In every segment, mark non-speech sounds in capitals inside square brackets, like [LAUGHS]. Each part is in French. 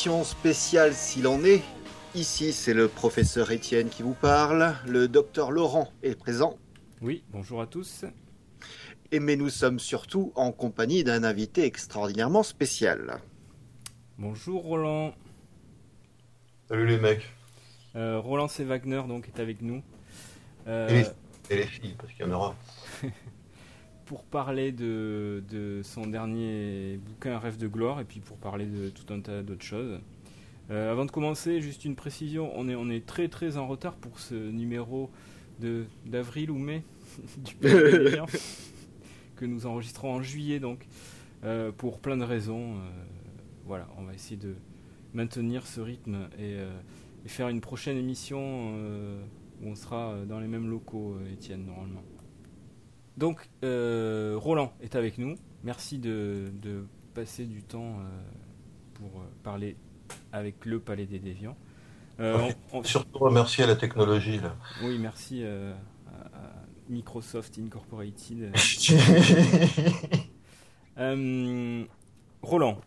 Émission spéciale s'il en est. Ici, c'est le professeur Étienne qui vous parle. Le docteur Laurent est présent. Oui, bonjour à tous. Et mais nous sommes surtout en compagnie d'un invité extraordinairement spécial. Bonjour Roland. Salut les mecs. Euh, Roland C. Wagner donc est avec nous. Euh, et, les, et, les, filles, parce qu'il y en aura. [LAUGHS] pour parler de, de, son dernier bouquin Rêve de gloire et puis pour parler de tout un tas d'autres choses. Euh, avant de commencer, juste une précision, on est, on est très très en retard pour ce numéro d'avril ou mai [LAUGHS] du [LAUGHS] que nous enregistrons en juillet donc euh, pour plein de raisons. Euh, voilà, on va essayer de maintenir ce rythme et, et faire une prochaine émission où on sera dans les mêmes locaux, Étienne, normalement. Donc, euh, Roland est avec nous. Merci de, passer du temps euh, pour euh, parler avec le Palais des Déviants. Surtout remercier à la technologie. Là. Oui, merci à, Microsoft Incorporated. [LAUGHS] Roland,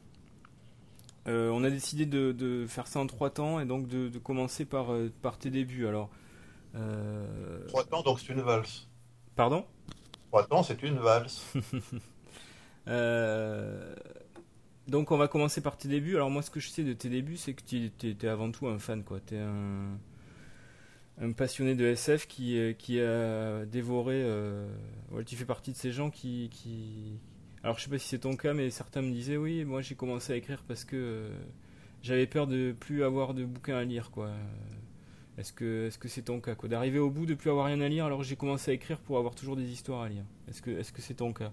on a décidé de, faire ça en trois temps et donc de, commencer par, par tes débuts. Alors, Trois temps, donc c'est une valse. Pardon? Temps, c'est une valse. [LAUGHS] Euh, donc on va commencer par tes débuts. Alors moi ce que je sais de tes débuts c'est que tu étais avant tout un fan quoi. Tu es un, passionné de SF qui, euh, qui a dévoré... Euh... tu fais partie de ces gens qui. Alors je sais pas si c'est ton cas mais certains me disaient oui moi j'ai commencé à écrire parce que euh, j'avais peur de plus avoir de bouquins à lire quoi. Est-ce que est-ce que c'est ton cas D'arriver au bout de plus avoir rien à lire alors j'ai commencé à écrire pour avoir toujours des histoires à lire. Est-ce que est-ce que c'est ton cas?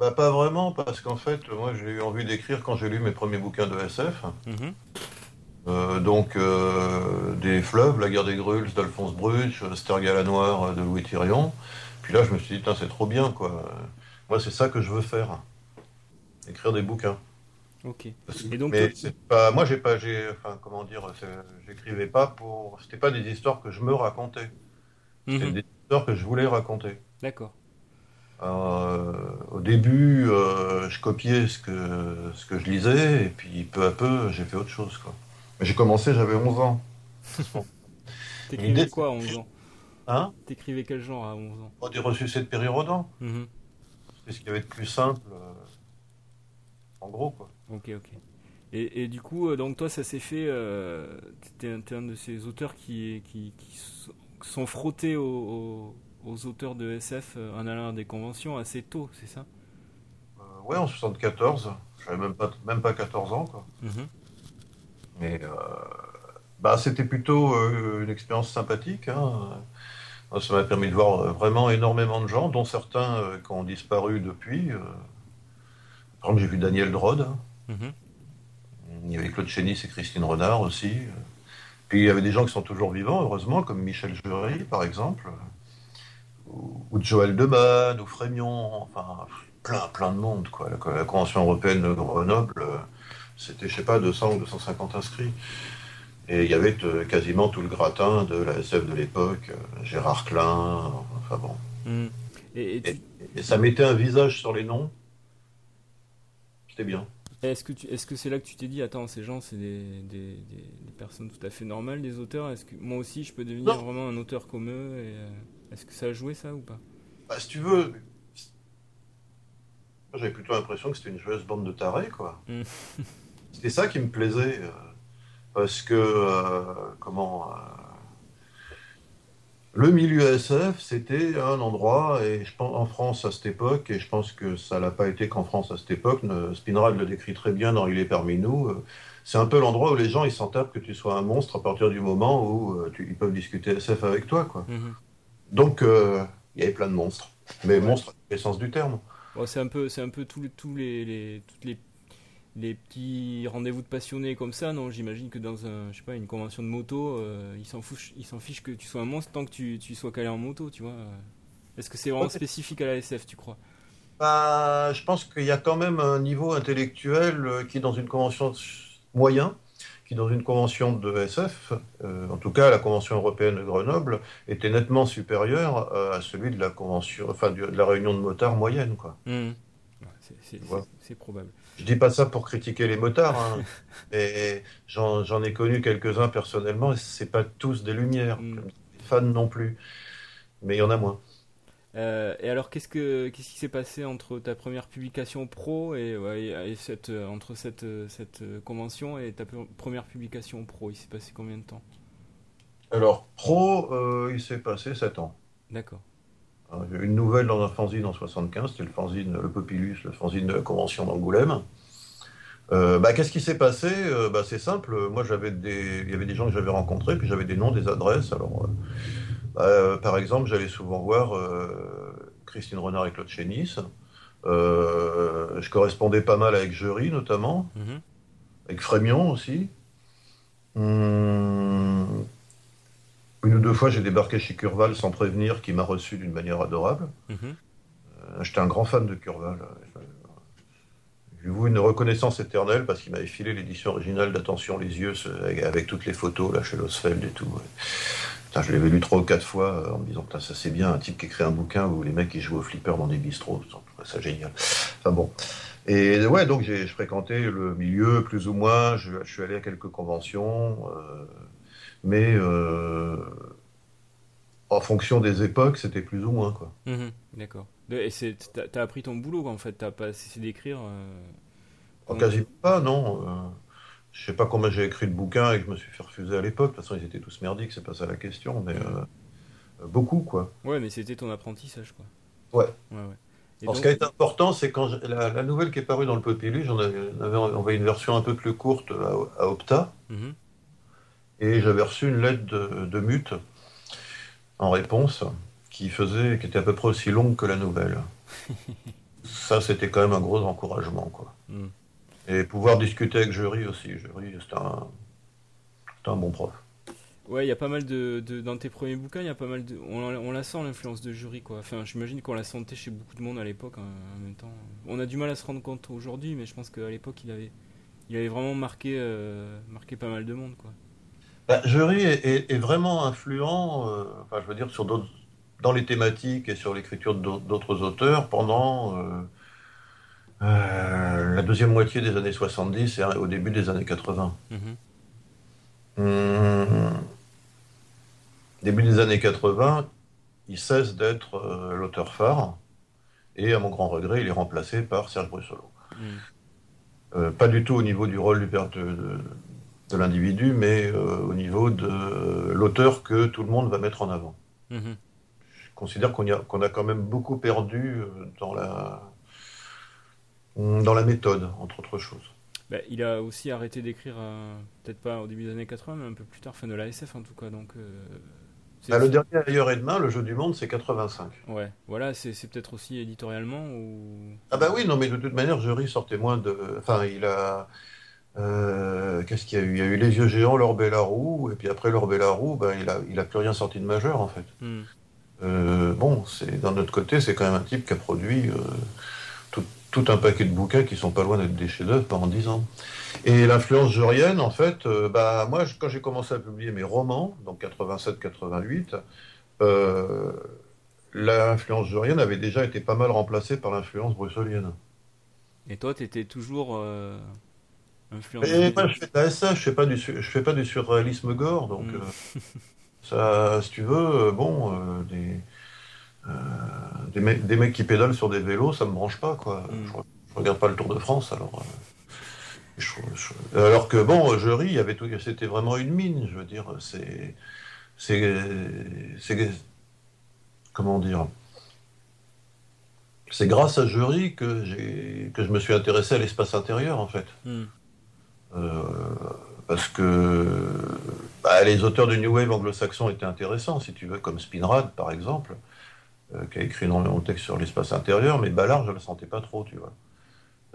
Bah, pas vraiment parce qu'en fait moi j'ai eu envie d'écrire quand j'ai lu mes premiers bouquins de SF. Mhm. Euh, donc euh, des fleuves, La guerre des Gruls d'Alphonse Bruch, Stergala Noir de Louis Thirion. Puis là je me suis dit c'est trop bien quoi. Moi c'est ça que je veux faire. Écrire des bouquins. Ok. Et donc, mais c'est pas, moi j'ai pas, j'ai, enfin comment dire, j'écrivais pas pour, c'était pas des histoires que je me racontais, c'était mhm. des histoires que je voulais raconter. D'accord. Euh, au début, euh, je copiais ce que ce que je lisais et puis peu à peu, j'ai fait autre chose quoi. J'ai commencé, j'avais 11 ans. [LAUGHS] T'écrivais quoi à 11 ans? Hein? T'écrivais quel genre à 11 ans? Oh, Des ressuscités de Périrodan. Mm C'est ce qui avait de plus simple, euh, en gros quoi. Ok, ok. Et, du coup, euh, donc toi, ça s'est fait. Euh, tu es, un de ces auteurs qui, qui, sont frottés aux, auteurs de SF euh, en allant à des conventions assez tôt, c'est ça? Ouais, en 74. J'avais même pas, même pas 14 ans, quoi. Mhm. Mais bah, c'était plutôt une expérience sympathique. Hein. Ça m'a permis de voir vraiment énormément de gens, dont certains qui ont disparu depuis. Par exemple, j'ai vu Daniel Drode. Mhm. Il y avait Claude Chénis et Christine Renard aussi. Puis il y avait des gens qui sont toujours vivants, heureusement, comme Michel Jury, par exemple, ou, Joël Deman, ou Frémion, enfin, plein, plein de monde, quoi. La, Convention européenne de Grenoble, c'était, je sais pas, 200 ou 250 inscrits. Et il y avait euh, quasiment tout le gratin de la SF de l'époque, euh, Gérard Klein, enfin bon. Mhm. et, ça mettait un visage sur les noms. C'était bien. Est-ce que est-ce que c'est là que tu t'es dit, attends, ces gens, c'est des, des, personnes tout à fait normales, des auteurs? Est-ce que moi aussi, je peux devenir vraiment un auteur comme eux euh, Est-ce que ça a joué ça ou pas? Bah, si tu veux, j'avais plutôt l'impression que c'était une joueuse bande de tarés, quoi. Hmm. [LAUGHS] c'était ça qui me plaisait, euh, parce que euh, comment le milieu SF, c'était un endroit, et je pense en France à cette époque, et je pense que ça l'a pas été qu'en France à cette époque, Spinrad le décrit très bien dans Il est parmi nous, euh, c'est un peu l'endroit où les gens ils s'en tapent que tu sois un monstre à partir du moment où euh, ils peuvent discuter SF avec toi. Quoi. Mhm. Donc euh, il y avait plein de monstres, mais monstres dans le sens du terme. c'est un peu, c'est un peu tous les, tous les, toutes les les petits rendez-vous de passionnés comme ça, non J'imagine que dans un, je sais pas, une convention de moto, euh, ils s'en fichent, ils s'en fichent que tu sois un monstre tant que tu, tu sois calé en moto, tu vois. Est-ce que c'est vraiment spécifique à la SF, tu crois? Bah, je pense qu'il y a quand même un niveau intellectuel euh, qui, dans une convention moyen, qui dans une convention de SF, euh, en tout cas la convention européenne de Grenoble, était nettement supérieur à celui de la convention, enfin de la réunion de motards moyenne, quoi. Mmh. c'est probable. Je dis pas ça pour critiquer les motards, hein, [LAUGHS] mais j'en ai connu quelques-uns personnellement, et c'est pas tous des lumières, mm. fans non plus, mais il y en a moins. Euh, et alors, qu'est-ce, que, qu'est-ce qui s'est passé entre ta première publication pro et, cette, euh, entre cette, euh, cette convention et ta première publication pro? Il s'est passé combien de temps? Alors, pro, il s'est passé 7 ans. D'accord. J'ai eu une nouvelle dans un fanzine en 75, c'était le fanzine Le Populus, le fanzine de la convention d'Angoulême. bah, qu'est-ce qui s'est passé? Bah, C'est simple, moi j'avais des... il y avait des gens que j'avais rencontrés, puis j'avais des noms, des adresses. Alors, bah, par exemple, j'allais souvent voir euh, Christine Renard et Claude Chénis. Euh, je correspondais pas mal avec Jury, notamment, mhm. avec Frémion aussi. Hum, une ou deux fois, j'ai débarqué chez Curval sans prévenir, qui m'a reçu d'une manière adorable. Mhm. Euh, j'étais un grand fan de Curval. J'ai eu une reconnaissance éternelle parce qu'il m'avait filé l'édition originale d'Attention les yeux avec toutes les photos là chez Losfeld et tout je l'avais lu trois ou quatre fois euh, en me disant, ça c'est bien, un type qui écrit un bouquin où les mecs qui jouent au flipper dans des bistrots, ça génial. Enfin bon. Et ouais, donc j'ai fréquenté le milieu plus ou moins, je, suis allé à quelques conventions, euh, mais euh, en fonction des époques, c'était plus ou moins quoi. Mhm, d'accord. Et t'as appris ton boulot en fait, t'as pas cessé d'écrire. Euh... quasi pas, non. Je sais pas combien j'ai écrit de bouquins et que je me suis fait refuser à l'époque. De toute façon, ils étaient tous merdiques, c'est pas ça la question, mais euh, euh, beaucoup, quoi. Ouais, mais c'était ton apprentissage, quoi. Ouais. ouais, ouais. ce qui été important, c'est quand la, nouvelle qui est parue dans le Populus, j'en avais, envoyé une version un peu plus courte à, Opta, mhm. Et j'avais reçu une lettre de, Mute en réponse qui faisait, qui était à peu près aussi longue que la nouvelle. [LAUGHS] ça, c'était quand même un gros encouragement, quoi. Mhm. Et pouvoir discuter avec Jury aussi. Jury, c'est un, un bon prof. Ouais, il y a pas mal de, Dans tes premiers bouquins, il y a pas mal de. On, la sent l'influence de jury, quoi. Enfin, j'imagine qu'on la sentait chez beaucoup de monde à l'époque, hein, en même temps. On a du mal à se rendre compte aujourd'hui, mais je pense qu'à l'époque, il avait, il avait vraiment marqué, euh, marqué pas mal de monde, quoi. Bah, jury est, vraiment influent, euh, enfin, je veux dire, sur dans les thématiques et sur l'écriture d'autres auteurs pendant. Euh, euh, la deuxième moitié des années 70 et au début des années 80. Mhm. Hum, début des années 80, il cesse d'être l'auteur phare et à mon grand regret, il est remplacé par Serge Brussolo. Euh, pas du tout au niveau du rôle du père de, de, l'individu, mais au niveau de l'auteur que tout le monde va mettre en avant. Mhm. Je considère qu'on a, quand même beaucoup perdu dans la dans la méthode, entre autres choses. Bah, il a aussi arrêté d'écrire, euh, peut-être pas au début des années 80, mais un peu plus tard, fin de la SF en tout cas. Donc, euh, bah, le dernier ailleurs et demain, le jeu du monde, c'est 85. Ouais, voilà, c'est peut-être aussi éditorialement ou. Ah bah oui, non, mais de toute manière, Jury sortait moins de. Enfin, il a. Euh, qu'est-ce qu'il y a eu? Il y a eu Les Yeux Géants, L'Orbe et puis après L'Orbe et la Roue, ben, il, a, il a plus rien sorti de majeur en fait. Hmm. bon, c'est d'un autre côté, c'est quand même un type qui a produit tout un paquet de bouquins qui sont pas loin d'être des chefs-d'œuvre pendant dix ans. Et l'influence jurienne, en fait, euh, bah, moi, quand j'ai commencé à publier mes romans, donc 87-88, euh, l'influence jurienne avait déjà été pas mal remplacée par l'influence bruxellienne. Et toi, tu étais toujours euh, influencé moi, je fais de la je fais pas du, je fais pas du surréalisme gore, donc mm. ça, si tu veux, bon, des euh, des, mecs, qui pédalent sur des vélos, ça me branche pas, quoi. Mm. Je, regarde pas le Tour de France, alors. Euh, alors que bon, il y avait tout, c'était vraiment une mine, je veux dire, c'est, c'est, comment dire, c'est grâce à Jury que que je me suis intéressé à l'espace intérieur, en fait, mm. Euh, parce que bah, les auteurs de New Wave anglo-saxon étaient intéressants, si tu veux, comme Spinrad, par exemple. Euh, qui a écrit énormément de textes sur l'espace intérieur, mais Ballard, je ne le sentais pas trop, tu vois.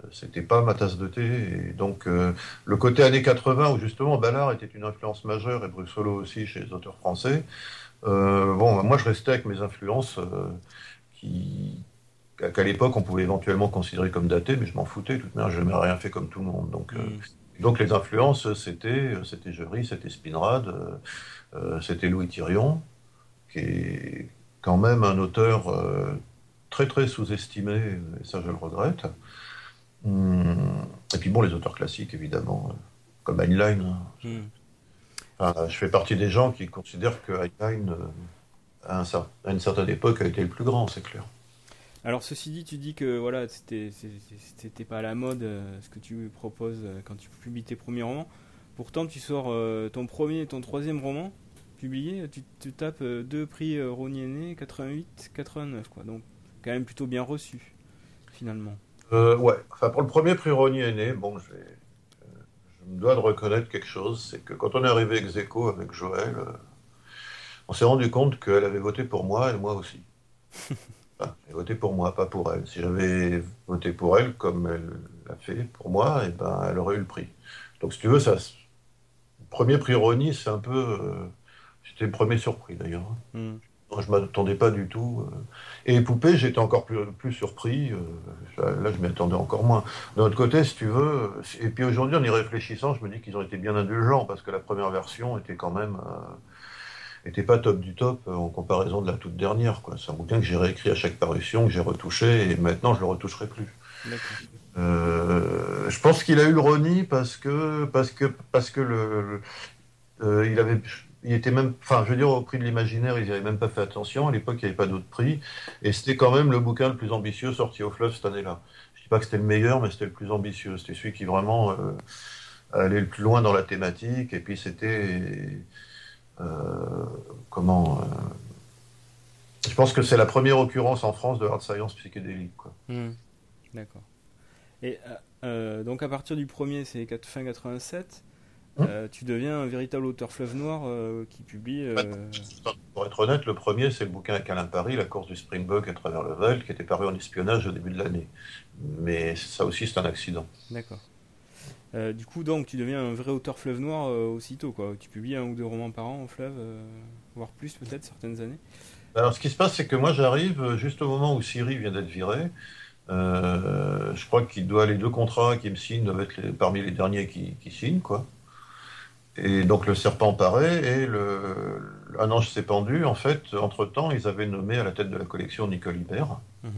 Euh, c'était pas ma tasse de thé. Donc, le côté années 80, où justement Ballard était une influence majeure, et Bruxolo aussi chez les auteurs français, bon, moi je restais avec mes influences qui, qu'à l'époque on pouvait éventuellement considérer comme datées, mais je m'en foutais, de toute manière, je n'avais rien fait comme tout le monde. Donc, mm. Donc les influences, c'était, c'était Jury, c'était Spinrad, c'était Louis Thirion, qui est quand même un auteur euh, très très sous-estimé, et ça je le regrette. Hum, et puis bon, les auteurs classiques, évidemment, comme Heinlein. Hmm. je fais partie des gens qui considèrent que Heinlein, à, une certaine époque, a été le plus grand, c'est clair. Alors ceci dit, tu dis que voilà, c'était c'était pas à la mode ce que tu proposes quand tu publies tes premiers romans. Pourtant, tu sors ton premier et ton troisième roman publié, tu, tapes deux prix Rony 88, 89 quoi. Donc quand même plutôt bien reçu finalement. Euh, ouais, enfin pour le premier prix Rony Aîné, bon, je, me dois de reconnaître quelque chose, c'est que quand on est arrivé ex aequo avec Joël, euh, on s'est rendu compte qu'elle avait voté pour moi et moi aussi. [LAUGHS] elle a voté pour moi, pas pour elle. Si j'avais voté pour elle, comme elle l'a fait pour moi, et eh ben, elle aurait eu le prix. Donc si tu veux, ça, le premier prix Rony, c'est un peu... Euh, c'était le premier surpris d'ailleurs. Mm. Je ne m'attendais pas du tout. Euh. Et Poupée, j'étais encore plus, plus surpris. Euh, là, je m'y attendais encore moins. D'un autre côté, si tu veux, et puis aujourd'hui, en y réfléchissant, je me dis qu'ils ont été bien indulgents, parce que la première version était quand même. Euh, était pas top du top en comparaison de la toute dernière. C'est un bouquin que j'ai réécrit à chaque parution, que j'ai retouché, et maintenant, je le retoucherai plus. je pense qu'il a eu le Roni parce que parce que parce que le, il avait il était même, enfin, je veux dire, au prix de l'imaginaire, ils n'y avaient même pas fait attention. À l'époque, il n'y avait pas d'autres prix. Et c'était quand même le bouquin le plus ambitieux sorti au fleuve cette année-là. Je ne dis pas que c'était le meilleur, mais c'était le plus ambitieux. C'était celui qui vraiment euh, allait le plus loin dans la thématique. Et puis, c'était. Euh, comment. Euh, je pense que c'est la première occurrence en France de hard science psychédélique. Mmh. D'accord. Et donc, à partir du premier, c'est fin 87. Hein euh, tu deviens un véritable auteur fleuve noir euh, qui publie. Euh, pour être honnête, le premier, c'est le bouquin avec Alain Paris, La course du Springbok à travers le Val, qui était paru en espionnage au début de l'année. Mais ça aussi, c'est un accident. D'accord. Du coup, donc, tu deviens un vrai auteur fleuve noir aussitôt, quoi. Tu publies un ou deux romans par an en fleuve, voire plus peut-être certaines années. Alors, ce qui se passe, c'est que moi, j'arrive juste au moment où Siri vient d'être viré. je crois qu'il doit les deux contrats qui me signent doivent être parmi les derniers qui, qui signent, quoi. Et donc le serpent paraît et le, un ange s'est pendu. En fait, entre-temps, ils avaient nommé à la tête de la collection Nicole Hibert, mhm.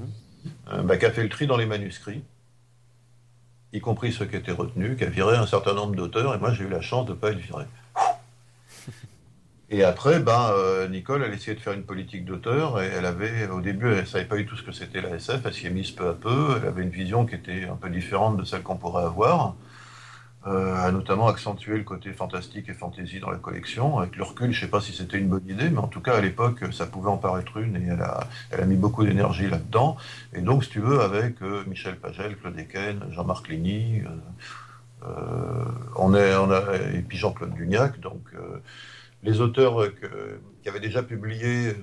euh, bah, qui a fait le tri dans les manuscrits, y compris ceux qui étaient retenus, qui a viré un certain nombre d'auteurs, et moi j'ai eu la chance de ne pas être viré. Et après, ben, euh, Nicole, elle essayé de faire une politique d'auteur, et elle avait, au début, elle ne savait pas du tout ce que c'était la SF, elle s'y est mise peu à peu, elle avait une vision qui était un peu différente de celle qu'on pourrait avoir. Euh, a notamment accentué le côté fantastique et fantasy dans la collection. Avec le recul, je ne sais pas si c'était une bonne idée, mais en tout cas, à l'époque, ça pouvait en paraître une et elle a, elle a mis beaucoup d'énergie là-dedans. Et donc, si tu veux, avec euh, Michel Pagel, Claude Eken, Jean-Marc Ligny, euh, on est, on a, et puis Jean-Claude Dugnac, donc les auteurs qui avaient déjà publié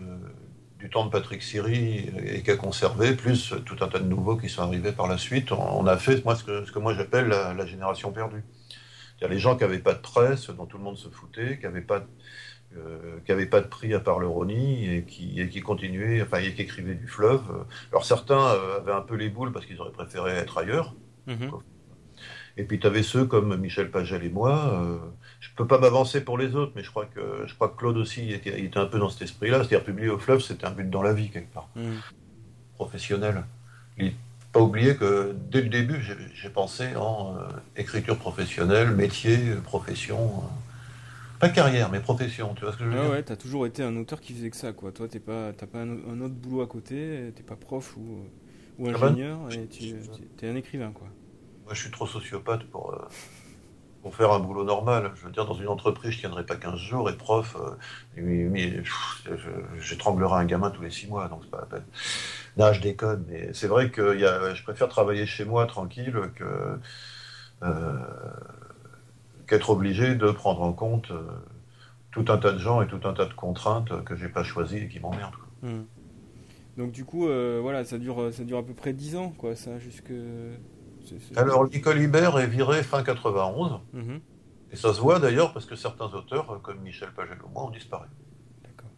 du temps de Patrick Siri et qui a conservé, plus tout un tas de nouveaux qui sont arrivés par la suite. On, a fait moi, ce, que, ce que moi j'appelle la, génération perdue. C'est-à-dire les gens qui n'avaient pas de presse, dont tout le monde se foutait, qui n'avaient pas, euh, pas de prix à part le Roni et qui, et qui continuaient, enfin, et qui écrivaient du fleuve. Alors certains euh, avaient un peu les boules parce qu'ils auraient préféré être ailleurs. Mm-hmm. Et puis tu avais ceux comme Michel Pagel et moi. Euh, je peux pas m'avancer pour les autres, mais je crois que je crois que Claude aussi était, était un peu dans cet esprit-là. C'est-à-dire publier au fleuve, c'était un but dans la vie quelque part, mm. professionnel. Il pas oublier que dès le début, j'ai pensé en euh, écriture professionnelle, métier, profession. Euh, pas carrière, mais profession, tu vois ce que je veux ah dire? Ouais, t'as toujours été un auteur qui faisait que ça, quoi. Toi, t'es pas, t'as pas un, autre boulot à côté, t'es pas prof ou, ou ah ben, ingénieur, et tu es un écrivain, quoi. Moi, je suis trop sociopathe pour, euh, pour faire un boulot normal. Je veux dire, dans une entreprise, je tiendrai pas 15 jours et prof, euh, j'étranglerai un gamin tous les 6 mois, donc c'est pas la peine. Non, je déconne, mais c'est vrai que je préfère travailler chez moi tranquille que euh, qu'être obligé de prendre en compte euh, tout un tas de gens et tout un tas de contraintes que j'ai pas choisies et qui m'emmerdent. Hmm. Donc du coup, euh, voilà, ça dure, ça dure à peu près 10 ans, quoi, ça, jusque... Alors, Nicole Hibert est viré fin 91. Mhm. Et ça se voit d'ailleurs parce que certains auteurs, euh, comme Michel Pagel ou moi, ont disparu. D'accord.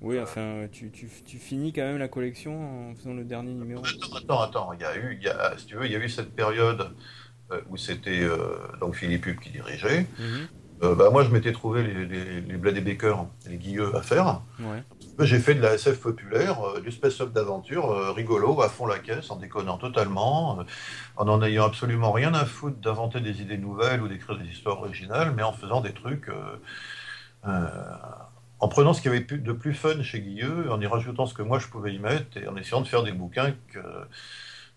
Oui, enfin, tu, tu, tu, finis quand même la collection en faisant le dernier numéro. Attends, attends, il y a eu, il y a, si tu veux, il y a eu cette période euh, où c'était euh, donc Philippe Hugues qui dirigeait. Mhm. Euh, bah, moi, je m'étais trouvé les, les, les Blade Baker, les Guilleux à faire. J'ai fait de la SF populaire, euh, du space-up d'aventure, euh, rigolo, à fond la caisse, en déconnant totalement, en n'en ayant absolument rien à foutre d'inventer des idées nouvelles ou d'écrire des histoires originales, mais en faisant des trucs, en prenant ce qu'il y avait de plus fun chez Guilleux, en y rajoutant ce que moi je pouvais y mettre, et en essayant de faire des bouquins que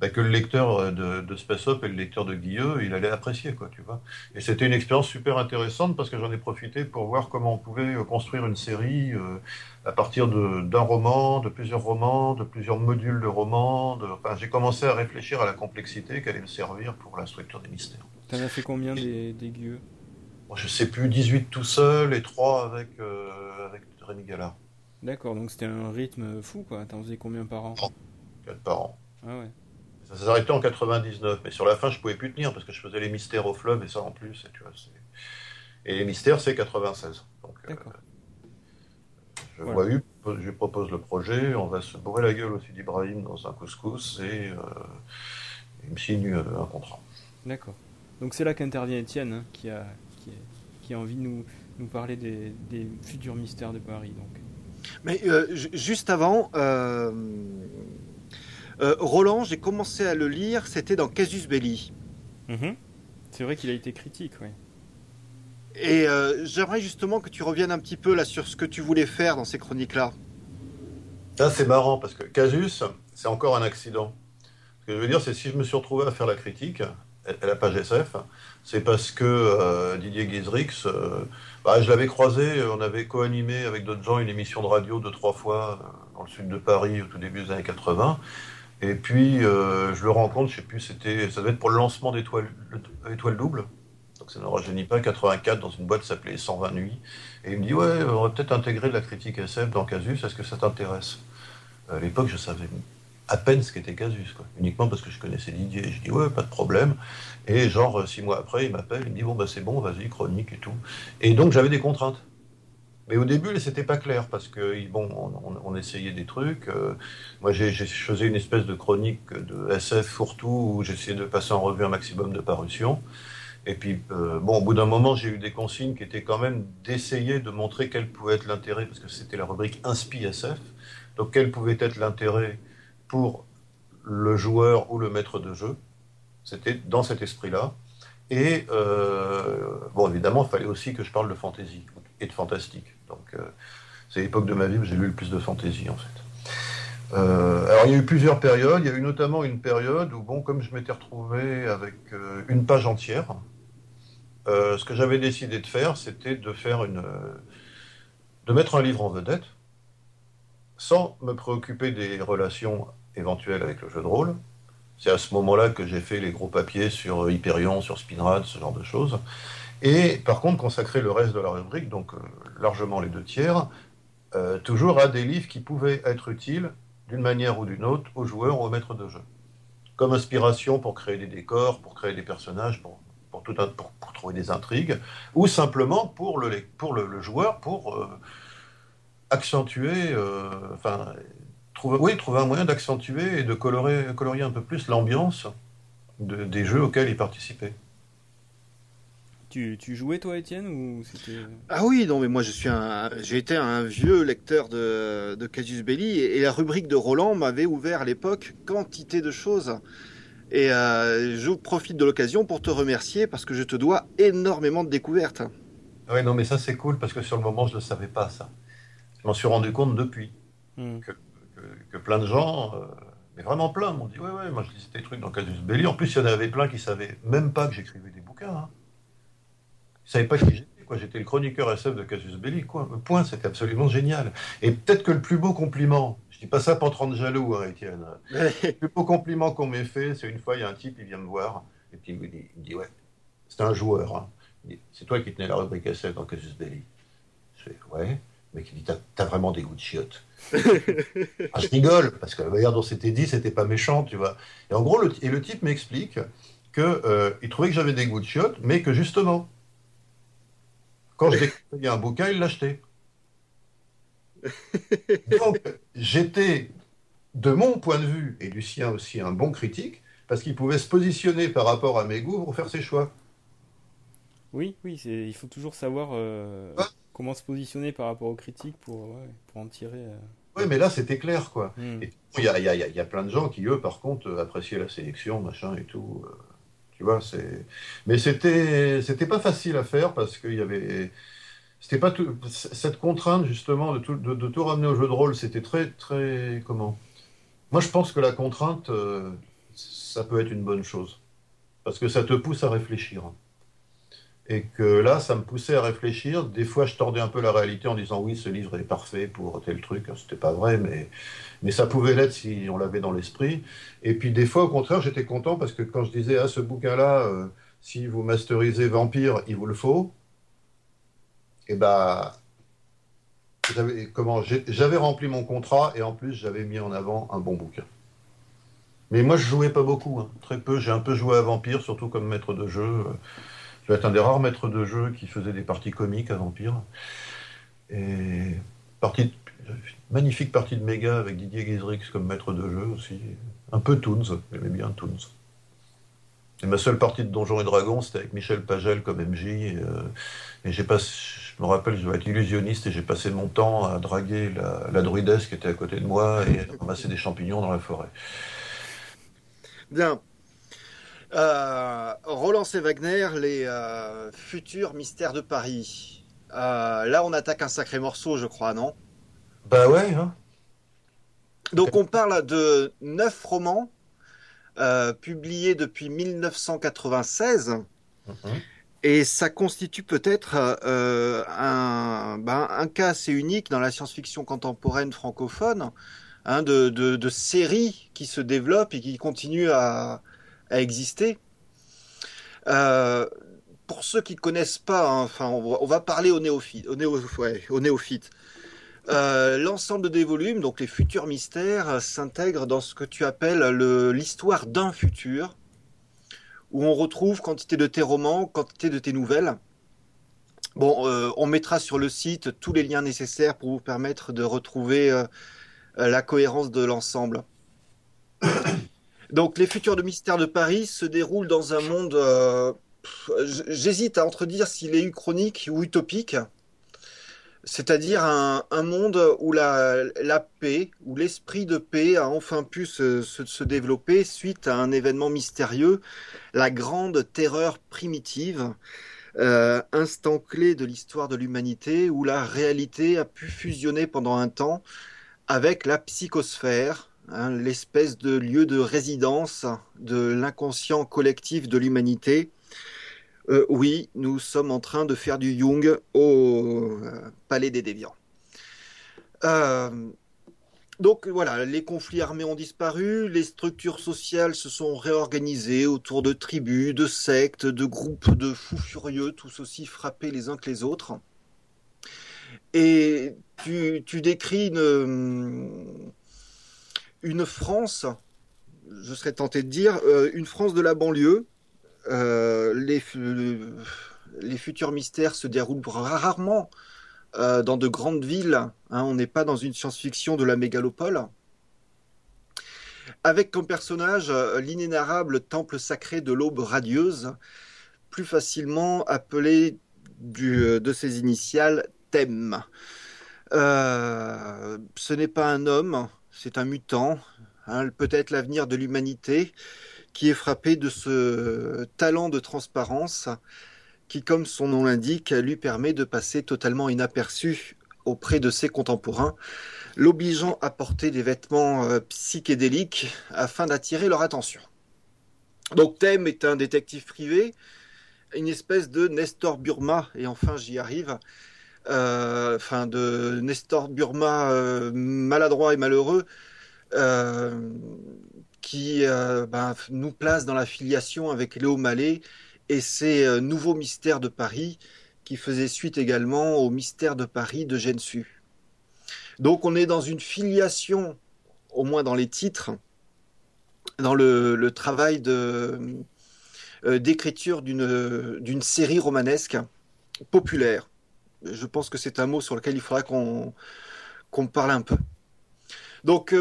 bah, que le lecteur euh, de, de, Space Up et le lecteur de Guilleux, il allait apprécier, quoi, tu vois. Et c'était une expérience super intéressante parce que j'en ai profité pour voir comment on pouvait euh, construire une série euh, à partir d'un roman, de plusieurs romans, de plusieurs modules de romans. De... Enfin, j'ai commencé à réfléchir à la complexité qui allait me servir pour la structure des mystères. T'en as fait combien des, des Guilleux? Bon, Je sais plus, 18 tout seul et 3 avec, avec Rémi Gallard. D'accord, donc c'était un rythme fou, quoi. T'en faisais combien par an? 4 par an. Ah ouais. Ça s'arrêtait en 99, mais sur la fin, je pouvais plus tenir parce que je faisais les mystères au fleuve et ça en plus. Et, tu vois, et les mystères, c'est 96. Donc, euh, je vois eu, je propose le projet, on va se bourrer la gueule aussi d'Ibrahim dans un couscous et euh, il me signe euh, un contrat. D'accord. Donc c'est là qu'intervient Étienne, hein, qui, a, qui, a, envie de nous, nous parler des, des, futurs mystères de Paris. Donc. Mais juste avant, euh, Roland, j'ai commencé à le lire, c'était dans Casus Belli. Mhm. C'est vrai qu'il a été critique, oui. Et euh, j'aimerais justement que tu reviennes un petit peu là sur ce que tu voulais faire dans ces chroniques-là. Ça, c'est marrant parce que Casus, c'est encore un accident. Ce que je veux dire, c'est si je me suis retrouvé à faire la critique, à la page SF, c'est parce que euh, Didier Guizrix, bah, je l'avais croisé, on avait co-animé avec d'autres gens une émission de radio deux, trois fois dans le sud de Paris au tout début des années 80. Et puis, euh, je le rencontre, je sais plus, ça devait être pour le lancement d'Étoile Étoile Double. Donc ça ne rajeunit pas, 84, dans une boîte s'appelait 120 Nuits. Et il me dit, ouais, on va peut-être intégrer de la critique SF dans Casus, est-ce que ça t'intéresse? À l'époque, je savais à peine ce qu'était Casus, uniquement parce que je connaissais Didier. Je dis, ouais, pas de problème. Et genre, six mois après, il m'appelle, il me dit, bon, bah c'est bon, vas-y, chronique et tout. Et donc, j'avais des contraintes. Mais au début, c'était pas clair parce que bon, on, essayait des trucs. Euh, moi, j'ai faisais une espèce de chronique de SF fourre-tout où j'essayais de passer en revue un maximum de parutions. Et puis, euh, bon, au bout d'un moment, j'ai eu des consignes qui étaient quand même d'essayer de montrer quel pouvait être l'intérêt, parce que c'était la rubrique Inspi SF. Donc, quel pouvait être l'intérêt pour le joueur ou le maître de jeu. C'était dans cet esprit-là. Et, euh, bon, évidemment, il fallait aussi que je parle de fantaisie et de fantastique. Euh, c'est l'époque de ma vie où j'ai lu le plus de fantaisie, en fait. Euh, alors, il y a eu plusieurs périodes. Il y a eu notamment une période où, bon, comme je m'étais retrouvé avec euh, une page entière, ce que j'avais décidé de faire, c'était de faire une, de mettre un livre en vedette, sans me préoccuper des relations éventuelles avec le jeu de rôle. C'est à ce moment-là que j'ai fait les gros papiers sur Hyperion, sur Spinrad, ce genre de choses. Et par contre, consacrer le reste de la rubrique, donc largement les deux tiers, euh, toujours à des livres qui pouvaient être utiles d'une manière ou d'une autre aux joueurs ou aux maîtres de jeu. Comme inspiration pour créer des décors, pour créer des personnages, pour, trouver des intrigues, ou simplement pour le, joueur, pour euh, accentuer, enfin, trouver, oui, trouver un moyen d'accentuer et de colorier un peu plus l'ambiance de, des jeux auxquels il participait. Tu, jouais toi, Étienne, ou Ah oui, non, mais moi je suis un, j'ai été un vieux lecteur de, de Casus Belli et, la rubrique de Roland m'avait ouvert à l'époque quantité de choses. Et euh, je profite de l'occasion pour te remercier parce que je te dois énormément de découvertes. Oui, non, mais ça c'est cool parce que sur le moment je ne savais pas ça. Je m'en suis rendu compte depuis hmm. que, plein de gens, euh, mais vraiment plein, m'ont dit ouais, ouais, moi je lisais des trucs dans Casus Belli. En plus, il y en avait plein qui savaient même pas que j'écrivais des bouquins. Hein. Je savais pas qui j'étais, quoi. J'étais le chroniqueur SF de Casus Belli, quoi. Point, c'était absolument génial. Et peut-être que le plus beau compliment, je dis pas ça pour te rendre jaloux, hein, Étienne. le plus beau compliment qu'on m'ait fait, c'est une fois, il y a un type, il vient me voir, et puis il me dit, il me dit ouais, c'est un joueur. Hein. C'est toi qui tenais la rubrique SF dans Casus Belli. Je fais, ouais. Mec, il dit, t'as vraiment des goûts de chiottes. [LAUGHS] ah, je rigole, parce que la manière dont c'était dit, c'était pas méchant, tu vois. Et en gros, le, et le type m'explique qu'il euh, trouvait que j'avais des goûts de chiottes, mais que justement, quand je découvrais un bouquin, il l'achetait. [LAUGHS] Donc, j'étais, de mon point de vue, et du sien aussi, un bon critique, parce qu'il pouvait se positionner par rapport à mes goûts pour faire ses choix. Oui, oui, il faut toujours savoir comment se positionner par rapport aux critiques pour, pour en tirer. Oui, mais là, c'était clair, quoi. Hmm. Il y, a, y, a, y, a, plein de gens qui, eux, par contre, appréciaient la sélection, machin et tout. Tu vois, c'est. Mais c'était, c'était pas facile à faire parce qu'il y avait c'était pas tout, cette contrainte justement de tout, ramener au jeu de rôle, c'était très très comment? Moi, je pense que la contrainte, euh, ça peut être une bonne chose parce que ça te pousse à réfléchir. Et que là, ça me poussait à réfléchir. Des fois, je tordais un peu la réalité en disant oui, ce livre est parfait pour tel truc. C'était pas vrai, mais mais ça pouvait l'être si on l'avait dans l'esprit. Et puis des fois, au contraire, j'étais content parce que quand je disais ah ce bouquin-là, euh, si vous masterisez Vampire, il vous le faut et eh bah, ben, comment j'avais rempli mon contrat et en plus j'avais mis en avant un bon bouquin. Mais moi je jouais pas beaucoup, hein. très peu. J'ai un peu joué à Vampire, surtout comme maître de jeu. Je vais être un des rares maîtres de jeu qui faisait des parties comiques à Vampire. Et partie, magnifique partie de Mega avec Didier Guizrix comme maître de jeu aussi. Un peu Toons, j'aimais bien Toons. Et ma seule partie de Donjons et Dragons, c'était avec Michel Pagel comme MJ. Et, euh, et j'ai pas, je me rappelle, je devais être illusionniste et j'ai passé mon temps à draguer la, la, druidesse qui était à côté de moi et à ramasser des champignons dans la forêt. Bien. Euh, Roland C. Wagner, les euh, futurs mystères de Paris. Euh, là, on attaque un sacré morceau, je crois, non? Bah ouais. Hein. Donc, on parle de neuf romans publiés depuis 1996. Et ça constitue peut-être un, ben, un cas assez unique dans la science-fiction contemporaine francophone, hein, de, de, de, séries qui se développent et qui continuent à, exister. Euh, pour ceux qui ne connaissent pas, hein, enfin, on, va, parler aux néophytes. Aux, néo, aux néophytes. Euh, L'ensemble des volumes, donc les futurs mystères, s'intègrent dans ce que tu appelles l'histoire d'un futur, où on retrouve quantité de tes romans, quantité de tes nouvelles. Bon, euh, on mettra sur le site tous les liens nécessaires pour vous permettre de retrouver euh, la cohérence de l'ensemble. Donc, les futurs de Mystère de Paris se déroulent dans un monde. Euh, j'hésite à entredire s'il est uchronique ou utopique c'est-à-dire un, monde où la, paix, où l'esprit de paix a enfin pu se, développer suite à un événement mystérieux, la grande terreur primitive, euh, instant clé de l'histoire de l'humanité, où la réalité a pu fusionner pendant un temps avec la psychosphère, hein, l'espèce de lieu de résidence de l'inconscient collectif de l'humanité, euh, oui, nous sommes en train de faire du Jung au euh, Palais des Déviants. Euh, donc voilà, les conflits armés ont disparu, les structures sociales se sont réorganisées autour de tribus, de sectes, de groupes de fous furieux, tous aussi frappés les uns que les autres. Et tu, décris une, une France, je serais tenté de dire, une France de la banlieue, euh, les, futurs mystères se déroulent rarement euh, dans de grandes villes. Hein. on n'est pas dans une science-fiction de la mégalopole. Avec comme personnage euh, l'inénarrable temple sacré de l'aube radieuse, plus facilement appelé de ses initiales Thème. ce n'est pas un homme, c'est un mutant, hein, peut-être l'avenir de l'humanité, qui est frappé de ce talent de transparence qui, comme son nom l'indique, lui permet de passer totalement inaperçu auprès de ses contemporains, l'obligeant à porter des vêtements euh, psychédéliques afin d'attirer leur attention. Donc Thème est un détective privé, une espèce de Nestor Burma, et enfin j'y arrive, enfin de Nestor Burma euh, maladroit et malheureux, qui euh, ben, nous place dans la filiation avec Léo Mallet et ses euh, nouveaux mystères de Paris qui faisaient suite également aux mystères de Paris de Gensu. Donc on est dans une filiation, au moins dans les titres, dans le, travail euh, d'écriture d'une série romanesque populaire. Je pense que c'est un mot sur lequel il faudra qu'on, parle un peu. Donc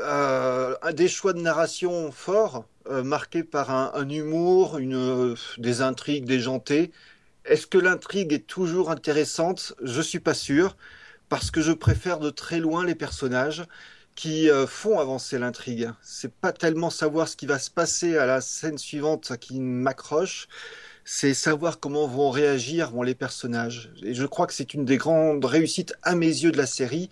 euh, des choix de narration forts, euh, marqués par un, humour, une, des intrigues déjantées, Est-ce que l'intrigue est toujours intéressante? Je suis pas sûr, parce que je préfère de très loin les personnages qui euh, font avancer l'intrigue. C'est pas tellement savoir ce qui va se passer à la scène suivante qui m'accroche, c'est savoir comment vont réagir les personnages. Et je crois que c'est une des grandes réussites à mes yeux de la série,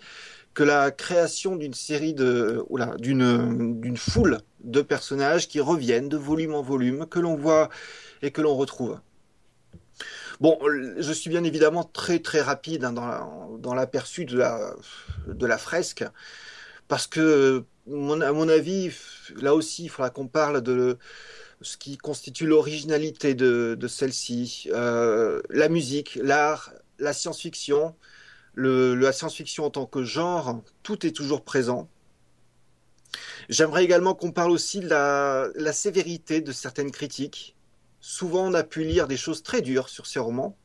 que la création d'une série de, d'une, d'une foule de personnages qui reviennent de volume en volume, que l'on voit et que l'on retrouve. Bon, je suis bien évidemment très très rapide hein, dans, l'aperçu de la, de la fresque, parce que, à mon avis, là aussi, il faudra qu'on parle de ce qui constitue l'originalité de, celle-ci, euh, la musique, l'art, la science-fiction, la science-fiction en tant que genre, tout est toujours présent. J'aimerais également qu'on parle aussi de la, sévérité de certaines critiques. Souvent, on a pu lire des choses très dures sur ces romans,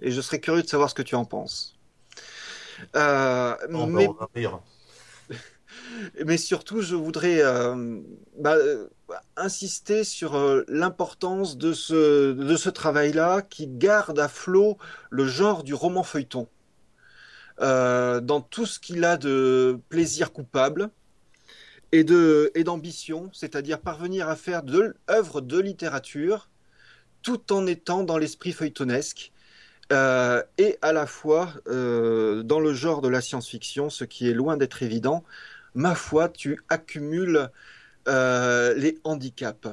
et je serais curieux de savoir ce que tu en penses. Euh, mais... [LAUGHS] mais surtout, je voudrais euh, bah, insister sur euh, l'importance de ce, travail-là qui garde à flot le genre du roman feuilleton. Euh, dans tout ce qu'il a de plaisir coupable et d'ambition, c'est-à-dire parvenir à faire de l'œuvre de littérature tout en étant dans l'esprit feuilletonesque euh, et à la fois dans le genre de la science-fiction, ce qui est loin d'être évident. Ma foi, tu accumules les handicaps.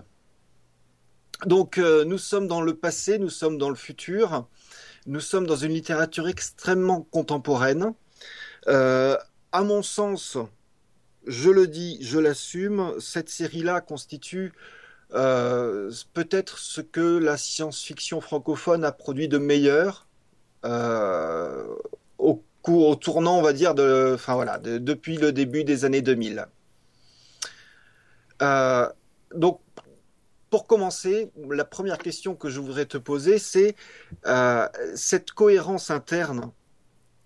Donc nous sommes dans le passé, nous sommes dans le futur. Nous sommes dans une littérature extrêmement contemporaine. Euh, à mon sens, je le dis, je l'assume, cette série-là constitue euh, peut-être ce que la science-fiction francophone a produit de meilleur euh, au, au, tournant, on va dire, enfin voilà, depuis le début des années 2000. Donc pour commencer, la première question que je voudrais te poser, c'est euh, cette cohérence interne.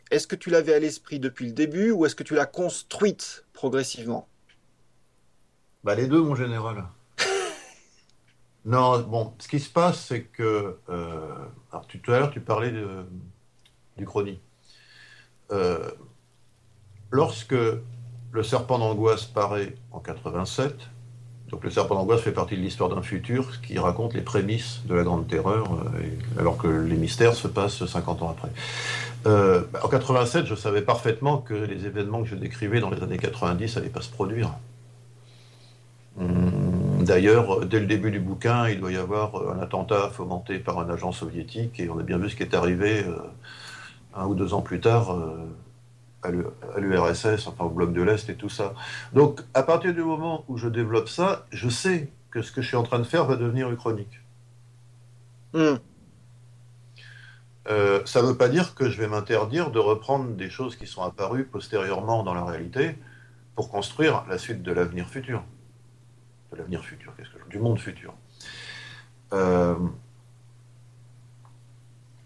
Est-ce que tu l'avais à l'esprit depuis le début ou est-ce que tu l'as construite progressivement? Bah, Les deux, mon général. [LAUGHS] non, bon, ce qui se passe, c'est que. Euh, alors, tout à l'heure, tu parlais de, du chrony. Euh, lorsque le serpent d'angoisse paraît en 87, donc le serpent d'angoisse fait partie de l'histoire d'un futur qui raconte les prémices de la Grande Terreur, euh, alors que les mystères se passent 50 ans après. Euh, en 87, je savais parfaitement que les événements que je décrivais dans les années 90 n'allaient pas se produire. Hum, d'ailleurs, dès le début du bouquin, il doit y avoir un attentat fomenté par un agent soviétique, et on a bien vu ce qui est arrivé euh, un ou deux ans plus tard à l'URSS, enfin au bloc de l'Est et tout ça. Donc, à partir du moment où je développe ça, je sais que ce que je suis en train de faire va devenir chronique. Hmm. Euh, ça ne veut pas dire que je vais m'interdire de reprendre des choses qui sont apparues postérieurement dans la réalité pour construire la suite de l'avenir futur. De l'avenir futur, qu'est-ce que je... Du monde futur. Euh,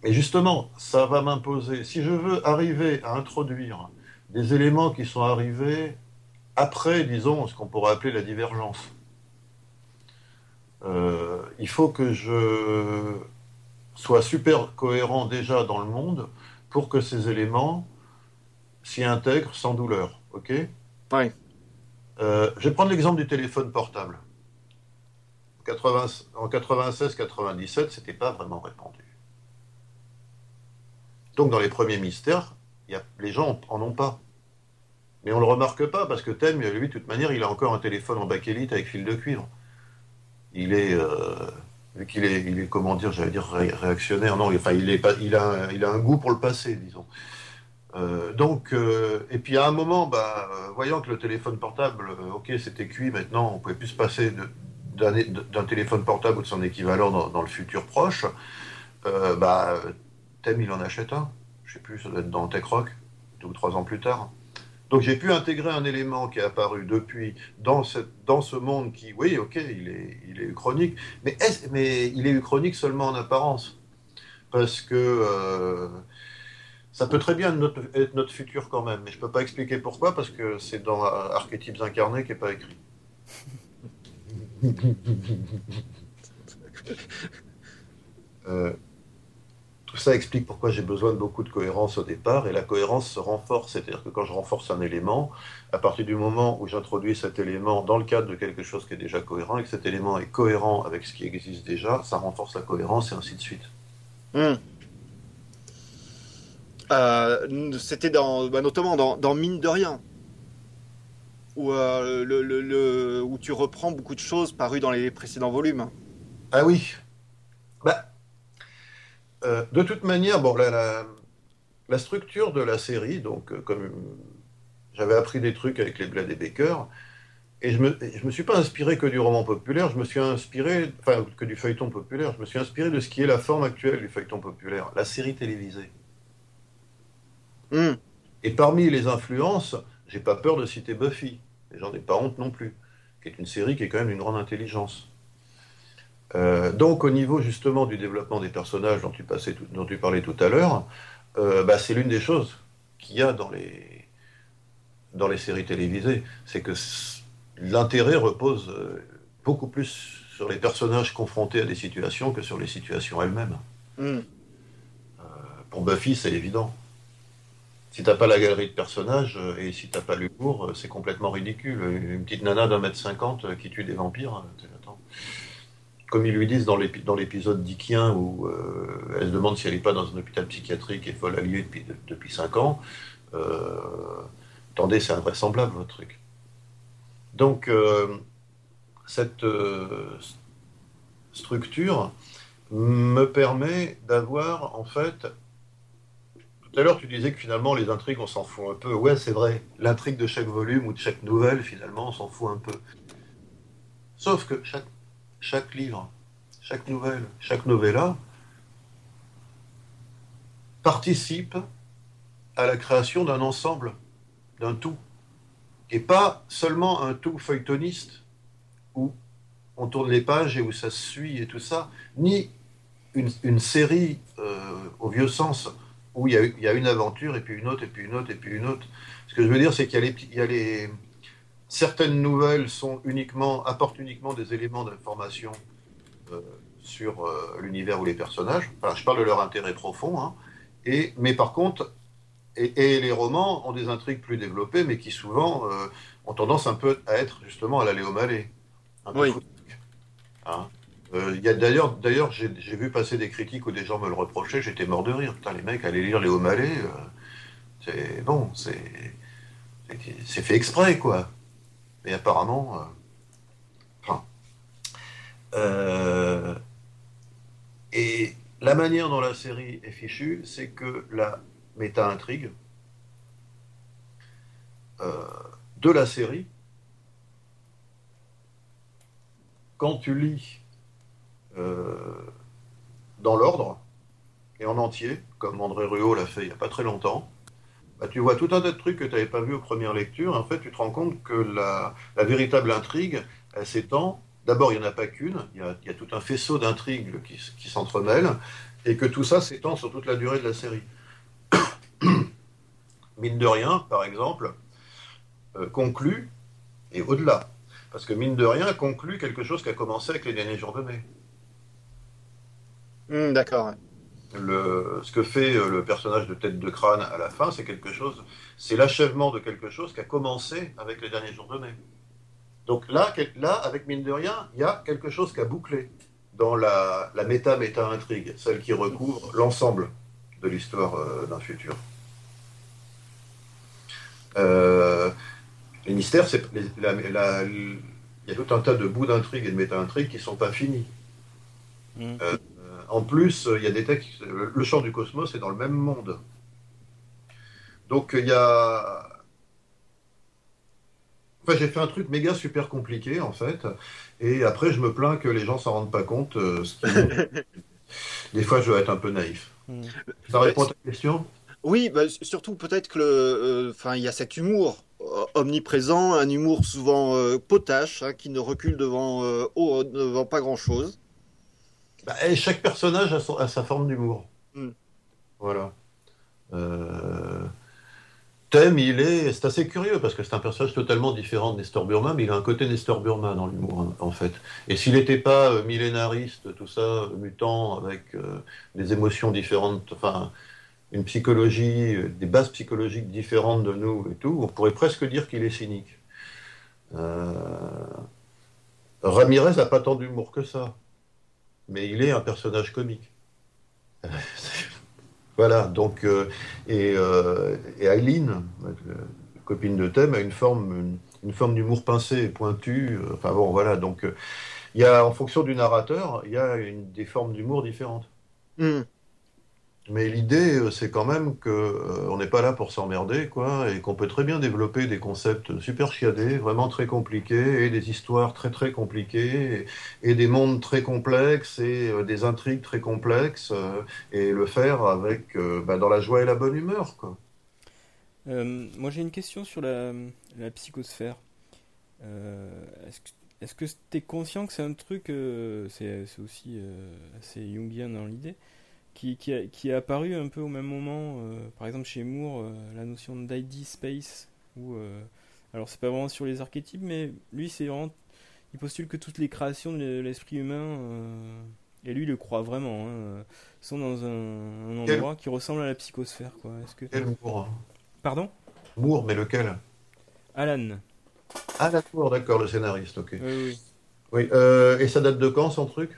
et justement, ça va m'imposer, si je veux arriver à introduire des éléments qui sont arrivés après, disons, ce qu'on pourrait appeler la divergence, euh, il faut que je sois super cohérent déjà dans le monde pour que ces éléments s'y intègrent sans douleur. OK? Oui. Euh, je vais prendre l'exemple du téléphone portable. En 96-97, c'était pas vraiment répandu. Donc dans les premiers mystères, les gens en ont pas. Mais on ne le remarque pas parce que Thème, lui, de toute manière, il a encore un téléphone en bakélite avec fil de cuivre. Il est, euh, vu qu'il est, il est, comment dire, j'allais dire réactionnaire. Non, enfin, il, est il, a, un goût pour le passé, disons. Euh, donc, euh, et puis à un moment, bah, voyant que le téléphone portable, ok, c'était cuit, maintenant on pouvait plus se passer d'un téléphone portable ou de son équivalent dans, dans le futur proche, bah, il en achète un. Je sais plus, ça doit être dans Tech Rock, deux ou trois ans plus tard. Donc j'ai pu intégrer un élément qui est apparu depuis dans, dans ce monde qui, oui, ok, il est, il est chronique, mais, est, mais il est chronique seulement en apparence? Parce que euh, ça peut très bien être notre, futur quand même, mais je ne peux pas expliquer pourquoi, parce que c'est dans Archétypes incarnés qui n'est pas écrit. [LAUGHS] euh, tout ça explique pourquoi j'ai besoin de beaucoup de cohérence au départ, et la cohérence se renforce. C'est-à-dire que quand je renforce un élément, à partir du moment où j'introduis cet élément dans le cadre de quelque chose qui est déjà cohérent, et que cet élément est cohérent avec ce qui existe déjà, ça renforce la cohérence et ainsi de suite. Hmm. Euh, c'était dans, bah, notamment dans, Mine de rien, où, euh, le, où tu reprends beaucoup de choses parues dans les précédents volumes. Ah oui. Bah, euh, de toute manière, bon, la, la, structure de la série, donc comme j'avais appris des trucs avec les Blade et Baker, et je me, je me suis pas inspiré que du roman populaire, je me suis inspiré, enfin que du feuilleton populaire, je me suis inspiré de ce qui est la forme actuelle du feuilleton populaire, la série télévisée. Hmm. Et parmi les influences, j'ai pas peur de citer Buffy, et j'en ai pas honte non plus, qui est une série qui est quand même d'une grande intelligence. Euh, donc au niveau justement du développement des personnages dont tu, passais dont tu parlais tout à l'heure, euh, bah, c'est l'une des choses qu'il y a dans les, dans les séries télévisées, c'est que l'intérêt repose euh, beaucoup plus sur les personnages confrontés à des situations que sur les situations elles-mêmes. Hmm. pour Buffy, c'est évident si t'as pas la galerie de personnages et si t'as pas l'humour, c'est complètement ridicule. Une petite nana d'un mètre cinquante qui tue des vampires, comme ils lui disent dans l'épisode d'Ikien où elle se demande si elle n'est pas dans un hôpital psychiatrique et folle alliée depuis, depuis 5 ans. attendez, c'est invraisemblable votre truc. Donc, cette structure me permet d'avoir en fait tout à l'heure, tu disais que finalement, les intrigues, on s'en fout un peu. Ouais, c'est vrai. L'intrigue de chaque volume ou de chaque nouvelle, finalement, on s'en fout un peu. Sauf que chaque, chaque livre, chaque nouvelle, chaque novella participe à la création d'un ensemble, d'un tout. Et pas seulement un tout feuilletoniste où on tourne les pages et où ça se suit et tout ça, ni une, série euh, au vieux sens où il y, a, une aventure, et puis une autre, et puis une autre, et puis une autre. Ce que je veux dire, c'est qu'il y a les, certaines nouvelles sont uniquement, apportent uniquement des éléments d'information euh, sur euh, l'univers ou les personnages. Enfin, je parle de leur intérêt profond. Hein. Et, mais par contre, et, les romans ont des intrigues plus développées, mais qui souvent euh, ont tendance un peu à être justement à la Léo Mallet. Un peu oui. Hein. Euh, d'ailleurs, d'ailleurs, j'ai vu passer des critiques où des gens me le reprochaient. J'étais mort de rire. Putain, les mecs allaient lire Léo Mallet. Euh, c'est bon, c'est c'est fait exprès, quoi. Mais apparemment, euh, enfin, et la manière dont la série est fichue, c'est que la méta-intrigue de la série, quand tu lis euh, dans l'ordre et en entier, comme André Ruot l'a fait il n'y a pas très longtemps, bah, tu vois tout un tas de trucs que tu n'avais pas vu aux premières lectures. En fait, tu te rends compte que la, véritable intrigue, elle s'étend. D'abord, il n'y en a pas qu'une, il, y a tout un faisceau d'intrigues qui, s'entremêlent, et que tout ça s'étend sur toute la durée de la série. [COUGHS] Mine de rien, par exemple, euh, conclut, et au-delà, parce que mine de rien, conclut quelque chose qui a commencé avec les derniers jours de mai. Hmm, d'accord. Le, ce que fait euh, le personnage de tête de crâne à la fin, c'est quelque chose, c'est l'achèvement de quelque chose qui a commencé avec les derniers jours de mai. Donc là, là, avec mine de rien, il y a quelque chose qui a bouclé dans la, méta-méta-intrigue, celle qui recouvre l'ensemble de l'histoire euh, d'un futur. Euh, les mystères, c'est, il y a tout un tas de bouts d'intrigue et de méta-intrigue qui ne sont pas finis. Hmm. En plus, il y a des textes. Le champ du cosmos est dans le même monde. Donc il y a. Enfin, j'ai fait un truc méga super compliqué en fait, et après je me plains que les gens s'en rendent pas compte. Euh, [LAUGHS] des fois, je dois être un peu naïf. Hmm. Ça répond à ta question? Oui, bah, surtout peut-être que, euh, enfin, il y a cet humour euh, omniprésent, un humour souvent potache, hein, qui ne recule devant, devant pas grand-chose. Bah, chaque personnage a, sa forme d'humour. Hmm. Voilà. Euh, Thème, il est, c'est assez curieux parce que c'est un personnage totalement différent de Nestor Burma, mais il a un côté Nestor Burma dans l'humour hein, en fait. Et s'il n'était pas euh, millénariste, tout ça, mutant, avec euh, des émotions différentes, enfin une psychologie, euh, des bases psychologiques différentes de nous et tout, on pourrait presque dire qu'il est cynique. Ramirez n'a pas tant d'humour que ça, mais il est un personnage comique. [LAUGHS] Voilà, donc, euh, et, euh, et, Aileen, copine de thème, a une forme, une, forme d'humour pincé et pointu. Euh, enfin bon, voilà, donc il y a, en fonction du narrateur, il y a des formes d'humour différentes. Hmm. Mais l'idée, euh, c'est quand même qu'on euh, n'est pas là pour s'emmerder, quoi, et qu'on peut très bien développer des concepts super chiadés, vraiment très compliqués, et des histoires très très compliquées, et, des mondes très complexes, et euh, des intrigues très complexes, et le faire avec, bah, dans la joie et la bonne humeur, quoi. moi, j'ai une question sur la, psychosphère. Est-ce que tu es conscient que c'est un truc, c'est aussi assez jungien dans l'idée qui, qui, est apparu un peu au même moment, euh, par exemple chez Moore, euh, la notion d'ID space, où, euh, alors c'est pas vraiment sur les archétypes, mais lui c'est vraiment, il postule que toutes les créations de l'esprit humain, et lui il le croit vraiment, hein, sont dans un, endroit qui ressemble à la psychosphère. Quoi. Est-ce que... Quel Moore Pardon Moore, mais lequel Alan. Ah d'accord, d'accord, le scénariste, ok. Oui, oui. oui et ça date de quand son truc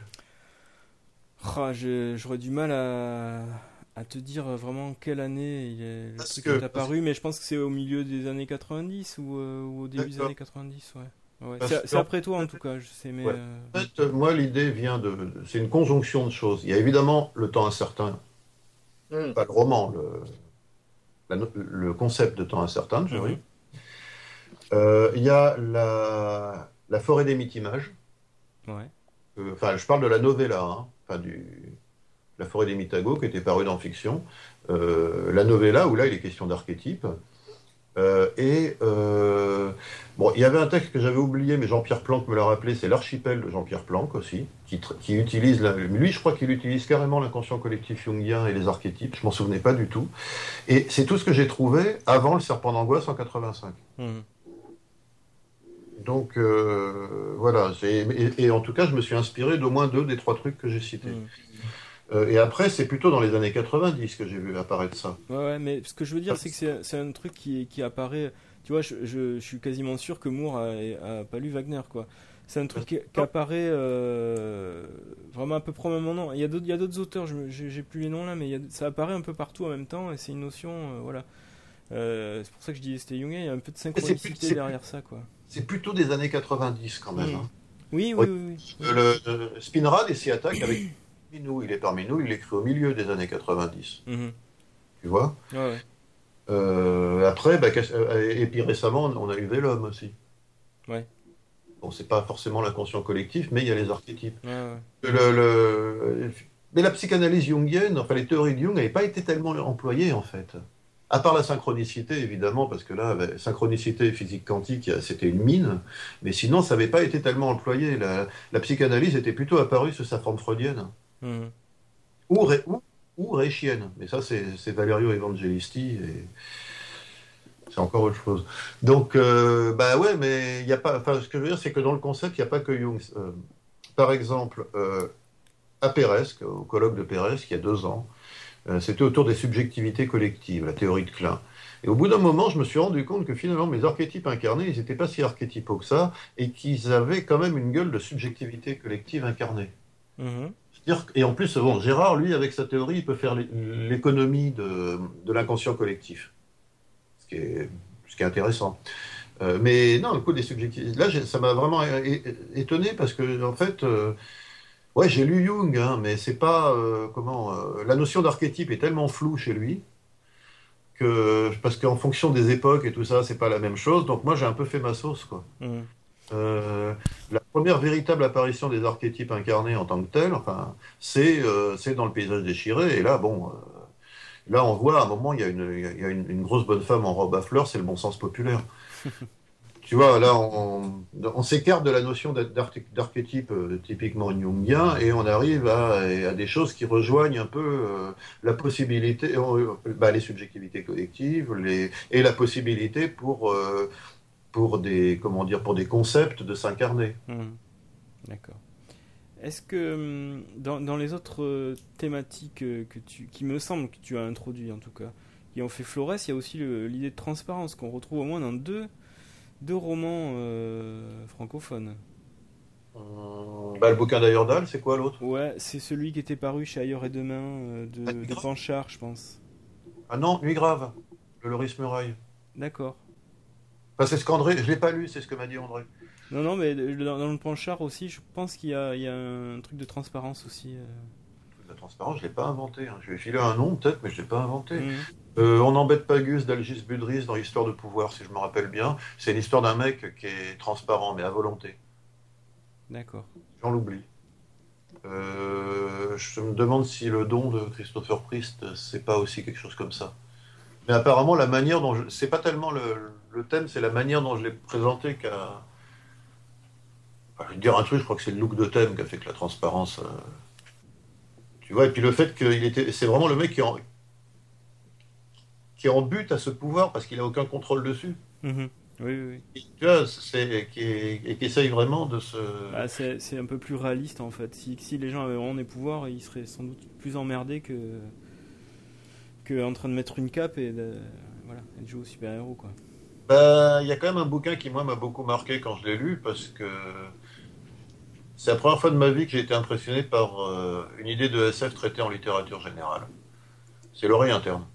ah, j'aurais du mal à, à, te dire vraiment quelle année il est, le truc est apparu, mais je pense que c'est au milieu des années 90 ou, euh, ou au début des années 90, ouais. c'est après toi en tout cas, je sais, mais. Euh, en fait, moi l'idée vient de. C'est une conjonction de choses. Il y a évidemment le temps incertain, hmm. pas le roman, le, le concept de temps incertain de Jury. Mhm. Euh, il y a la, la forêt des mythes-images. Ouais. Enfin, je parle de la novella, hein du, La forêt des Mitago, qui était paru dans Fiction, euh, la novella, où là, il est question d'archétype. Euh, et euh, bon, il y avait un texte que j'avais oublié, mais Jean-Pierre Planck me l'a rappelé, c'est l'archipel de Jean-Pierre Planck aussi, qui, qui utilise, lui je crois qu'il utilise carrément l'inconscient collectif jungien et les archétypes, je m'en souvenais pas du tout. Et c'est tout ce que j'ai trouvé avant le serpent d'angoisse en 85. Donc euh, voilà, et, en tout cas, je me suis inspiré d'au moins deux des trois trucs que j'ai cités. Mm. Euh, et après, c'est plutôt dans les années 90 que j'ai vu apparaître ça. Ouais, mais ce que je veux dire, c'est que c'est un truc qui, qui, apparaît. Tu vois, je, je, suis quasiment sûr que Moore a, pas lu Wagner, quoi. C'est un truc qui, apparaît euh, vraiment à peu près au même moment. Il y a d'autres auteurs, j'ai plus les noms là, mais ça apparaît un peu partout en même temps, et c'est une notion, voilà. c'est pour ça que je dis c'était Jungien, il y a un peu de synchronicité derrière ça, quoi c'est plutôt des années 90 quand même. Hein. Oui, oui, oui. Le, Spinrad s'y attaque avec nous. Il est parmi nous, il écrit au milieu des années 90. Mhm. Tu vois? Ouais, euh, Après, bah, euh, et puis récemment, on a eu Vélum aussi. Ouais. Bon, c'est pas forcément l'inconscient collectif, mais il y a les archétypes. Le, mais la psychanalyse jungienne, enfin les théories de Jung n'avaient pas été tellement employées en fait. À part la synchronicité, évidemment, parce que là, ben, synchronicité et physique quantique, c'était une mine, mais sinon, ça n'avait pas été tellement employé. La, psychanalyse était plutôt apparue sous sa forme freudienne. Mmh. Ou, ré, ou, réchienne. Mais ça, c'est Valerio Evangelisti, et c'est encore autre chose. Donc, euh, bah ouais, mais il n'y a pas. Enfin, ce que je veux dire, c'est que dans le concept, il n'y a pas que Jung. Euh, par exemple, euh, à Pérez, au colloque de Pérez, il y a deux ans, euh, c'était autour des subjectivités collectives, la théorie de Klein. Et au bout d'un moment, je me suis rendu compte que finalement, mes archétypes incarnés, ils n'étaient pas si archétypaux que ça, et qu'ils avaient quand même une gueule de subjectivité collective incarnée. Mhm. Et en plus, bon, Gérard, lui, avec sa théorie, il peut faire l'économie de, l'inconscient collectif, ce qui est, ce qui est intéressant. Euh, mais non, le coup des subjectivités, là, ça m'a vraiment étonné parce que, en fait, euh, Ouais, j'ai lu Jung, hein, mais c'est pas euh, comment. Euh, la notion d'archétype est tellement floue chez lui que parce qu'en fonction des époques et tout ça, c'est pas la même chose. Donc moi, j'ai un peu fait ma sauce, quoi. Mmh. Euh, la première véritable apparition des archétypes incarnés en tant que tels, enfin, c'est dans le paysage déchiré. Et là, bon, là, on voit à un moment, il y a, une, y a une, une, grosse bonne femme en robe à fleurs, c'est le bon sens populaire. [LAUGHS] tu vois, là, on, s'écarte de la notion d'archétype euh, typiquement jungien et on arrive à, des choses qui rejoignent un peu euh, la possibilité, bah, les subjectivités collectives les, et la possibilité pour, pour, des, comment dire, pour des concepts de s'incarner. Mmh. D'accord. Est-ce que hum, dans, les autres thématiques que tu, qui me semble que tu as introduit en tout cas, qui ont fait Flores, il y a aussi l'idée de transparence qu'on retrouve au moins dans deux deux romans euh, francophones. Euh, bah, le bouquin d'Ayordal, c'est quoi l'autre? Ouais, c'est celui qui était paru chez Ailleurs et Demain euh, de, ah, de Panchard, je pense. Ah non, Nuit grave, de Loris Muraille. D'accord. Enfin, c'est ce qu'André, je l'ai pas lu, c'est ce que m'a dit André. Non, non, mais dans, le Panchard aussi, je pense qu'il y, y, a un truc de transparence aussi. La transparence, je l'ai pas inventé. Hein. Je vais filer un nom peut-être, mais je l'ai pas inventé. Mhm. Euh, on n'embête pas Gus d'Algis Budris dans l'histoire de pouvoir, si je me rappelle bien. C'est l'histoire d'un mec qui est transparent, mais à volonté. D'accord. J'en l'oublie. Euh, je me demande si le don de Christopher Priest, c'est pas aussi quelque chose comme ça. Mais apparemment, la manière dont je... C'est pas tellement le, thème, c'est la manière dont je l'ai présenté qu'à... je vais dire un truc, je crois que c'est le look de thème qui a fait que la transparence... Euh, tu vois, et puis le fait qu'il était... C'est vraiment le mec qui, en qui en but à ce pouvoir parce qu'il n'a aucun contrôle dessus. Mhm. Oui, oui. Et, tu vois, c'est, qui, et qui essaye vraiment de se. Ah, c'est, un peu plus réaliste en fait. Si, si les gens avaient vraiment des pouvoirs, ils seraient sans doute plus emmerdés que, que en train de mettre une cape et de, voilà, de jouer au super-héros. Quoi. Bah, il y a quand même un bouquin qui, moi, m'a beaucoup marqué quand je l'ai lu parce que c'est la première fois de ma vie que j'ai été impressionné par euh, une idée de SF traitée en littérature générale. C'est l'oreille interne.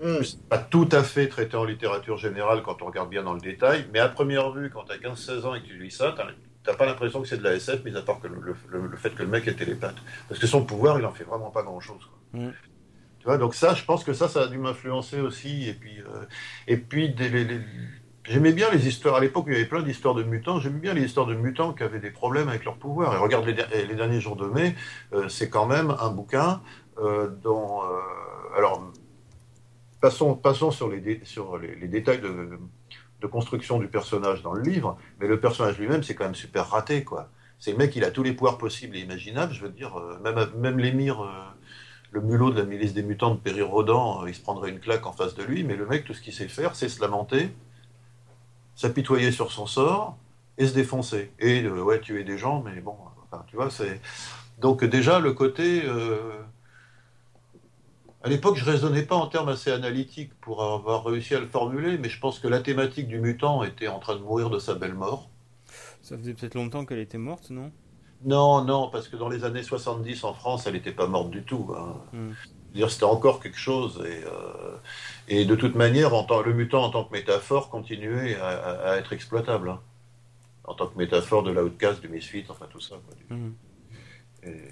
Mhm. Hmm. pas tout à fait traité en littérature générale quand on regarde bien dans le détail, mais à première vue, quand tu as 15-16 ans et que tu lis ça, t'as pas l'impression que c'est de la SF, mis à part que le, fait que le mec ait télépathe. Parce que son pouvoir, il en fait vraiment pas grand-chose. Hmm. Tu vois, donc ça, je pense que ça, ça a dû m'influencer aussi. Et puis, euh, et puis j'aimais bien les histoires. À l'époque, il y avait plein d'histoires de mutants. J'aimais bien les histoires de mutants qui avaient des problèmes avec leur pouvoir. Et regarde les, derniers jours de mai, euh, c'est quand même un bouquin euh, dont. alors, Passons, sur, les, détails de, construction du personnage dans le livre, mais le personnage lui-même, c'est quand même super raté, quoi. C'est le mec, il a tous les pouvoirs possibles et imaginables. Je veux dire, euh, même, l'émir, euh, le mulot de la milice des mutants de Périr-Rodan, euh, il se prendrait une claque en face de lui, mais le mec, tout ce qu'il sait faire, c'est se lamenter, s'apitoyer sur son sort et se défoncer. Et, ouais, tuer des gens, mais bon, tu vois, c'est. Donc, déjà, le côté à l'époque, je raisonnais pas en termes assez analytiques pour avoir réussi à le formuler, mais je pense que la thématique du mutant était en train de mourir de sa belle mort. Ça faisait peut-être longtemps qu'elle était morte, non? Non, non, parce que dans les années 70 en France, elle n'était pas morte du tout. Hein. Hmm. Dire c'était encore quelque chose et, euh, et de toute manière, en le mutant en tant que métaphore continuait à, être exploitable, hein. en tant que métaphore de l'outcast, du misfit, enfin tout ça. Hmm. Et,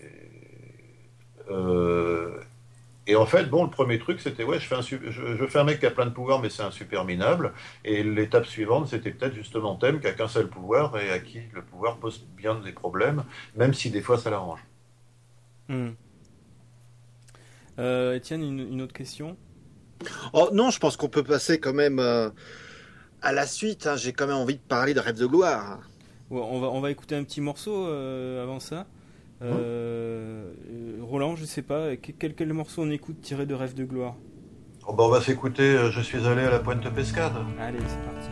euh, et en fait, bon, le premier truc, c'était, ouais, je fais, un, je, fais un mec qui a plein de pouvoirs, mais c'est un super minable. Et l'étape suivante, c'était peut-être justement Thème qui a qu'un seul pouvoir et à qui le pouvoir pose bien des problèmes, même si des fois ça l'arrange. Hmm. Euh, Étienne, une, autre question? Oh non, je pense qu'on peut passer quand même euh, à la suite. Hein. J'ai quand même envie de parler de Rêve de gloire. on, va, on va écouter un petit morceau euh, avant ça. Euh, Roland, je sais pas, quel, quel morceau on écoute tiré de Rêve de gloire? Oh bah, On va s'écouter euh, Je suis allé à la pointe de pescade. Allez, c'est parti.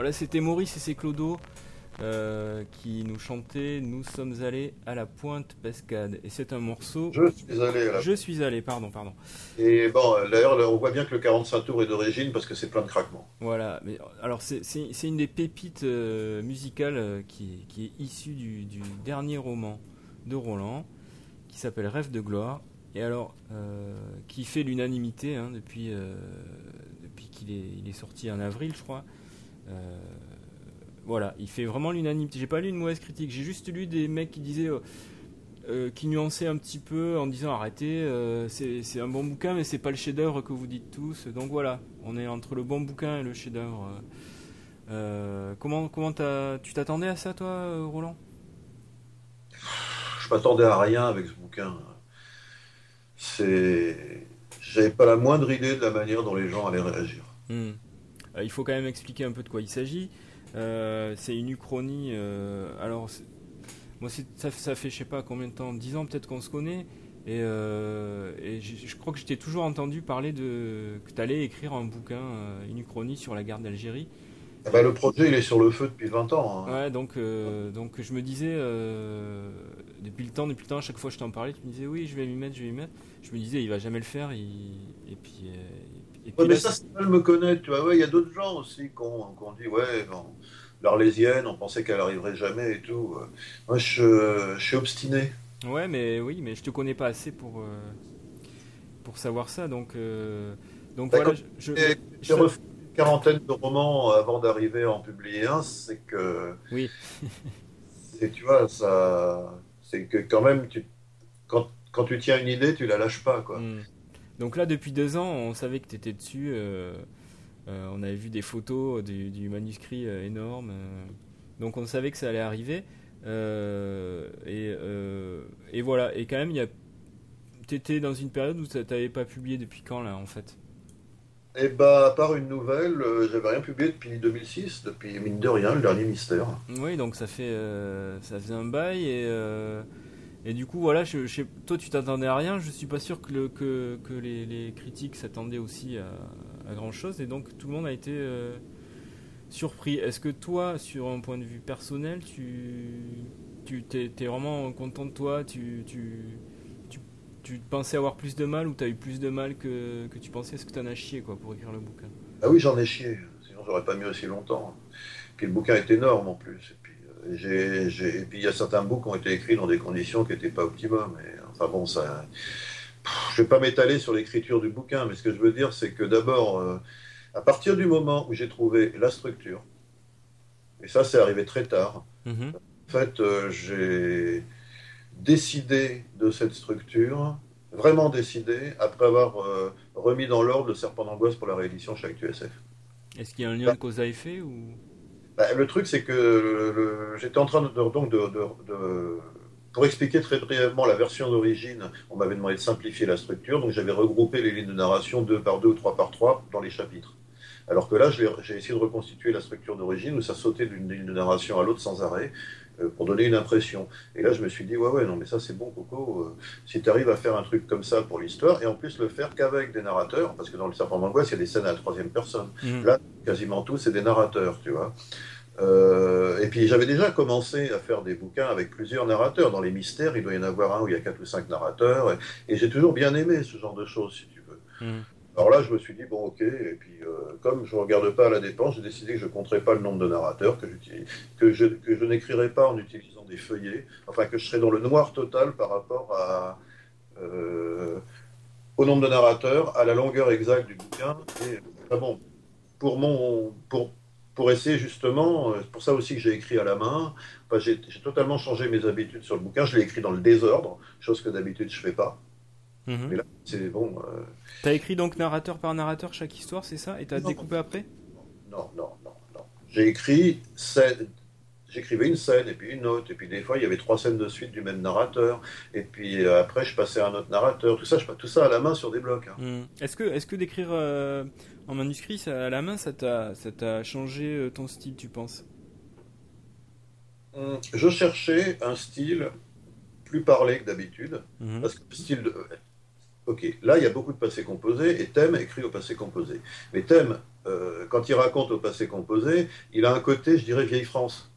Voilà, c'était Maurice et c'est Clodo euh, qui nous chantaient Nous sommes allés à la pointe Pescade. Et c'est un morceau. Je suis allé à la... Je suis allé, pardon, pardon. Et bon, d'ailleurs, on voit bien que le 45 tours est d'origine parce que c'est plein de craquements. Voilà, mais alors c'est une des pépites euh, musicales euh, qui, qui, est issue du, du, dernier roman de Roland qui s'appelle Rêve de gloire. Et alors, qui fait l'unanimité hein, depuis, depuis qu'il est, il est sorti en avril, je crois. Euh, voilà, il fait vraiment l'unanimité. J'ai pas lu une mauvaise critique, j'ai juste lu des mecs qui disaient. Euh, euh, qui nuançaient un petit peu en disant arrêtez, c'est un bon bouquin, mais c'est pas le chef-d'œuvre que vous dites tous. Donc voilà, on est entre le bon bouquin et le chef-d'œuvre. comment comment tu t'attendais à ça, toi, Roland? Je m'attendais à rien avec ce bouquin. C'est, j'avais pas la moindre idée de la manière dont les gens allaient réagir. Hmm. Euh, il faut quand même expliquer un peu de quoi il s'agit. Euh, c'est une uchronie. Euh, alors, moi, ça, ça, fait je sais pas combien de temps, 10 ans peut-être qu'on se connaît. Et, je crois que je t'ai toujours entendu parler de que tu allais écrire un bouquin, une uchronie sur la guerre d'Algérie. Eh ben, le projet, il est sur le feu depuis 20 ans. Hein. Ouais, donc, donc je me disais, depuis le temps, depuis le temps, à chaque fois que je t'en parlais, tu me disais oui, je vais m'y mettre, je vais m'y mettre. Je me disais, il va jamais le faire, et puis, mais ça, c'est mal me connaître, tu vois. Il y a d'autres gens aussi qui ont, dit, ouais, l'Arlésienne, on pensait qu'elle arriverait jamais et tout. Moi, je, suis obstiné. Ouais, mais oui, mais je te connais pas assez pour, euh, pour savoir ça, donc. Euh, donc voilà, je. J'ai refait une quarantaine de romans avant d'arriver à en publier un, c'est que. Oui. [LAUGHS] c'est, tu vois, ça. C'est que quand même, tu, quand, quand tu tiens une idée, tu la lâches pas, quoi. Hmm. Donc là, depuis deux ans, on savait que tu étais dessus. Euh, euh, on avait vu des photos du, manuscrit euh, énorme. donc on savait que ça allait arriver. Et, et, voilà. Et quand même, tu étais dans une période où tu n'avais pas publié depuis quand, là, en fait? Eh bah, à part une nouvelle, j'avais rien publié depuis 2006, depuis mine de rien, le dernier mystère. Oui, donc ça fait, ça faisait un bail et et du coup, voilà, toi tu t'attendais à rien, je suis pas sûr que, le, que, que les, critiques s'attendaient aussi à, grand chose, et donc tout le monde a été euh, surpris. Est-ce que toi, sur un point de vue personnel, tu, es, vraiment content de toi? Tu, pensais avoir plus de mal ou tu as eu plus de mal que, tu pensais? Est-ce que tu en as chié pour écrire le bouquin? Ah oui, j'en ai chié, sinon j'aurais pas mis aussi longtemps. Puis le bouquin est énorme en plus. Et puis il y a certains bouts qui ont été écrits dans des conditions qui n'étaient pas optimum. enfin bon, ça. Je ne vais pas m'étaler sur l'écriture du bouquin, mais ce que je veux dire, c'est que d'abord, euh, à partir du moment où j'ai trouvé la structure, et ça c'est arrivé très tard, mm-hmm. en fait, euh, j'ai décidé de cette structure, vraiment décidé, après avoir euh, remis dans l'ordre le serpent d'angoisse pour la réédition chez ActuSF. Est-ce qu'il y a un lien de cause à effet ou? Bah, le truc, c'est que j'étais en train de, donc de, pour expliquer très brièvement la version d'origine, on m'avait demandé de simplifier la structure, donc j'avais regroupé les lignes de narration deux par deux ou trois par trois dans les chapitres. Alors que là, j'ai essayé de reconstituer la structure d'origine où ça sautait d'une ligne de narration à l'autre sans arrêt pour donner une impression. Et là, je me suis dit, ouais, ouais, non, mais ça c'est bon, Coco, euh, si tu arrives à faire un truc comme ça pour l'histoire, et en plus le faire qu'avec des narrateurs, parce que dans le Serpent d'Angoisse, il y a des scènes à la troisième personne. Mmh. Là, quasiment tout, c'est des narrateurs, tu vois. Euh, et puis j'avais déjà commencé à faire des bouquins avec plusieurs narrateurs. Dans les mystères, il doit y en avoir un où il y a quatre ou cinq narrateurs. Et, j'ai toujours bien aimé ce genre de choses, si tu veux. Mmh. Alors là, je me suis dit, bon, ok. Et puis, euh, comme je ne regarde pas à la dépense, j'ai décidé que je ne compterais pas le nombre de narrateurs, que, je, que je n'écrirais pas en utilisant des feuillets. Enfin, que je serais dans le noir total par rapport euh, au nombre de narrateurs, à la longueur exacte du bouquin. Et, bon, pour mon. Pour, pour essayer justement, c'est pour ça aussi que j'ai écrit à la main. j'ai totalement changé mes habitudes sur le bouquin. Je l'ai écrit dans le désordre, chose que d'habitude je fais pas. Mhm. Mais là, c'est bon. Euh... T'as écrit donc narrateur par narrateur chaque histoire, c'est ça? Et t'as découpé après? Non, non, non, non. J'ai écrit scène, j'écrivais une scène et puis une autre, et puis des fois il y avait trois scènes de suite du même narrateur, et puis euh, après je passais à un autre narrateur, tout ça, je tout ça à la main sur des blocs. Hein. Hmm. Est-ce que, est-ce que d'écrire euh, en manuscrit ça, à la main, ça t'a, changé ton style, tu penses? Hum, Je cherchais un style plus parlé que d'habitude, mhm. parce que le style de... Ok, là il y a beaucoup de passé composé, et Thème écrit au passé composé. Mais Thème, quand il raconte au passé composé, il a un côté, je dirais, vieille France.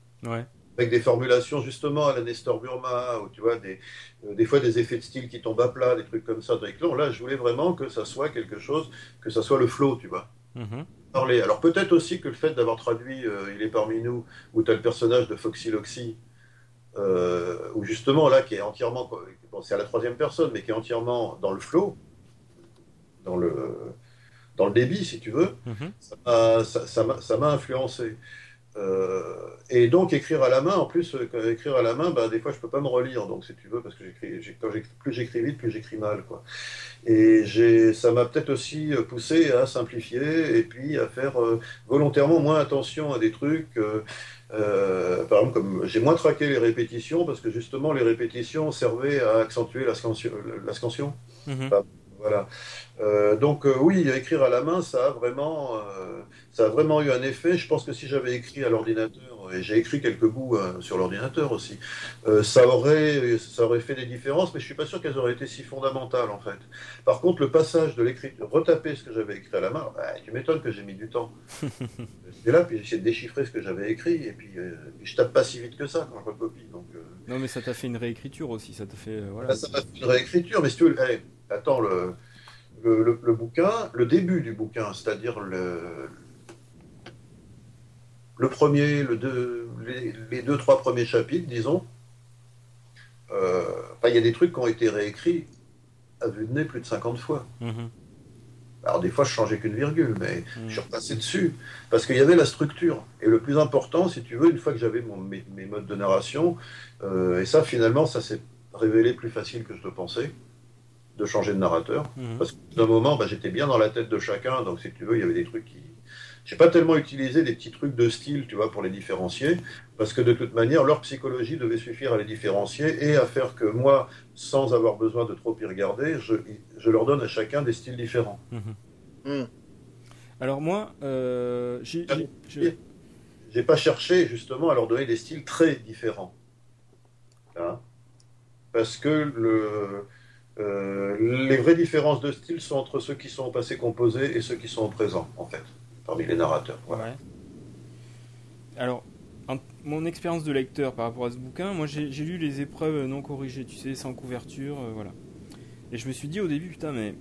Avec des formulations justement à la Nestor Burma, ou tu vois, des, euh, des fois des effets de style qui tombent à plat, des trucs comme ça. Donc là, là, je voulais vraiment que ça soit quelque chose, que ça soit le flow, tu vois. Parler. Alors peut-être aussi que le fait d'avoir traduit euh, Il est parmi nous, où tu as le personnage de Foxy Loxy, euh, où justement là, qui est entièrement, bon, c'est à la troisième personne, mais qui est entièrement dans le flow, dans le, dans le débit, si tu veux, mm-hmm. ça m'a influencé. Euh, et donc écrire à la main, en plus, euh, écrire à la main, bah, des fois je peux pas me relire, donc si tu veux, parce que j'écris, plus j'écris vite, plus j'écris mal, quoi. Et ça m'a peut-être aussi euh, poussé à simplifier et puis à faire volontairement moins attention à des trucs. Par exemple, comme j'ai moins traqué les répétitions parce que justement les répétitions servaient à accentuer la scansion. Mm-hmm. Voilà. Euh, donc euh, oui, écrire à la main, ça a vraiment, euh, ça a vraiment eu un effet. Je pense que si j'avais écrit à l'ordinateur, et j'ai écrit quelques bouts sur l'ordinateur aussi, ça aurait, ça aurait fait des différences, mais je suis pas sûr qu'elles auraient été si fondamentales en fait. Par contre, le passage de l'écriture, retaper ce que j'avais écrit à la main, bah, tu m'étonnes que j'ai mis du temps. [LAUGHS] J'étais là, puis j'ai de déchiffrer ce que j'avais écrit, et puis, je tape pas si vite que ça quand je recopie. Donc, non, mais ça t'a fait une réécriture aussi, ça t'a fait. voilà. Bah, ça m'a fait une réécriture, mais si tu veux, attends, le, le, bouquin, le début du bouquin, c'est-à-dire le, le premier, le deux, les, deux, trois premiers chapitres, disons, euh, il y a des trucs qui ont été réécrits à vue de nez plus de 50 fois. Mhm. Alors des fois, je changeais qu'une virgule, mais mhm. je suis repassé dessus parce qu'il y avait la structure. Et le plus important, si tu veux, une fois que j'avais mes, mes, modes de narration, euh, et ça, finalement, ça s'est révélé plus facile que je le pensais de changer de narrateur. Mhm. Parce que d'un moment, bah, j'étais bien dans la tête de chacun, donc si tu veux, il y avait des trucs qui. J'ai pas tellement utilisé des petits trucs de style, tu vois, pour les différencier, parce que de toute manière, leur psychologie devait suffire à les différencier et à faire que moi, sans avoir besoin de trop y regarder, je, je leur donne à chacun des styles différents. Mhm. Hmm. Alors moi, euh, j'ai pas cherché justement à leur donner des styles très différents. Hein parce que le, euh, les vraies différences de style sont entre ceux qui sont au passé composé et ceux qui sont au présent, en fait, parmi les narrateurs. Alors, mon expérience de lecteur par rapport à ce bouquin, moi j'ai lu les épreuves non corrigées, tu sais, sans couverture, euh, voilà. Et je me suis dit au début, putain, mais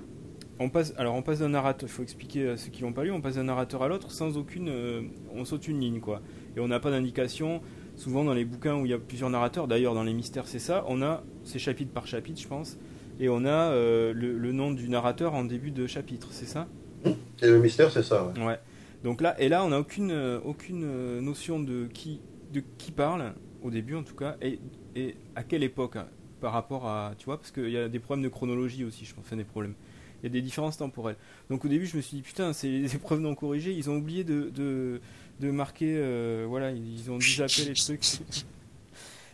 on passe, alors on passe d'un narrateur, il faut expliquer à ceux qui l'ont pas lu, on passe d'un narrateur à l'autre sans aucune, euh, on saute une ligne, quoi. Et on n'a pas d'indication. Souvent dans les bouquins où il y a plusieurs narrateurs, d'ailleurs dans les mystères c'est ça, on a, c'est chapitre par chapitre, je pense et on a euh, le, nom du narrateur en début de chapitre, c'est ça? Et le mystère, c'est ça, ouais. ouais. Donc là, et là, on n'a aucune, euh, aucune euh, notion de qui, de qui parle, au début en tout cas, et, et à quelle époque hein, par rapport à. Tu vois, parce qu'il y a des problèmes de chronologie aussi, je pense, enfin des problèmes. Il y a des différences temporelles. Donc au début, je me suis dit, putain, c'est les [LAUGHS] épreuves non corrigées, ils ont oublié de, de, de marquer. voilà, ils ont dû zapper les trucs.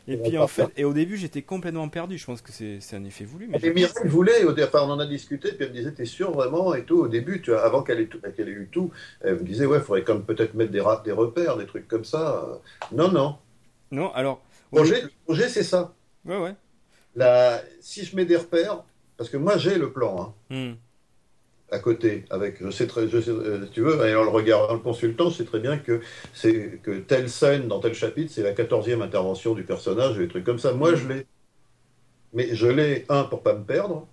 Et puis en fait, et au début j'étais complètement perdu. Je pense que c'est un effet voulu. Mais et Mireille voulait, au départ, on en a discuté, puis elle me disait T'es sûr vraiment et tout Au début, tu avant qu'elle ait, ait, eu tout, elle me disait Ouais, il faudrait quand même peut-être mettre des, des repères, des trucs comme ça. Non, non. Non, alors. Le projet, projet c'est ça. Ouais, ouais. La, si je mets des repères, parce que moi j'ai le plan. Hein. Hmm à côté. Avec, je sais très, je sais, euh, tu veux, en le regardant, le consultant, je sais très bien que c'est que telle scène dans tel chapitre, c'est la quatorzième intervention du personnage, des trucs comme ça. Moi, je l'ai. Mais je l'ai, un, pour pas me perdre,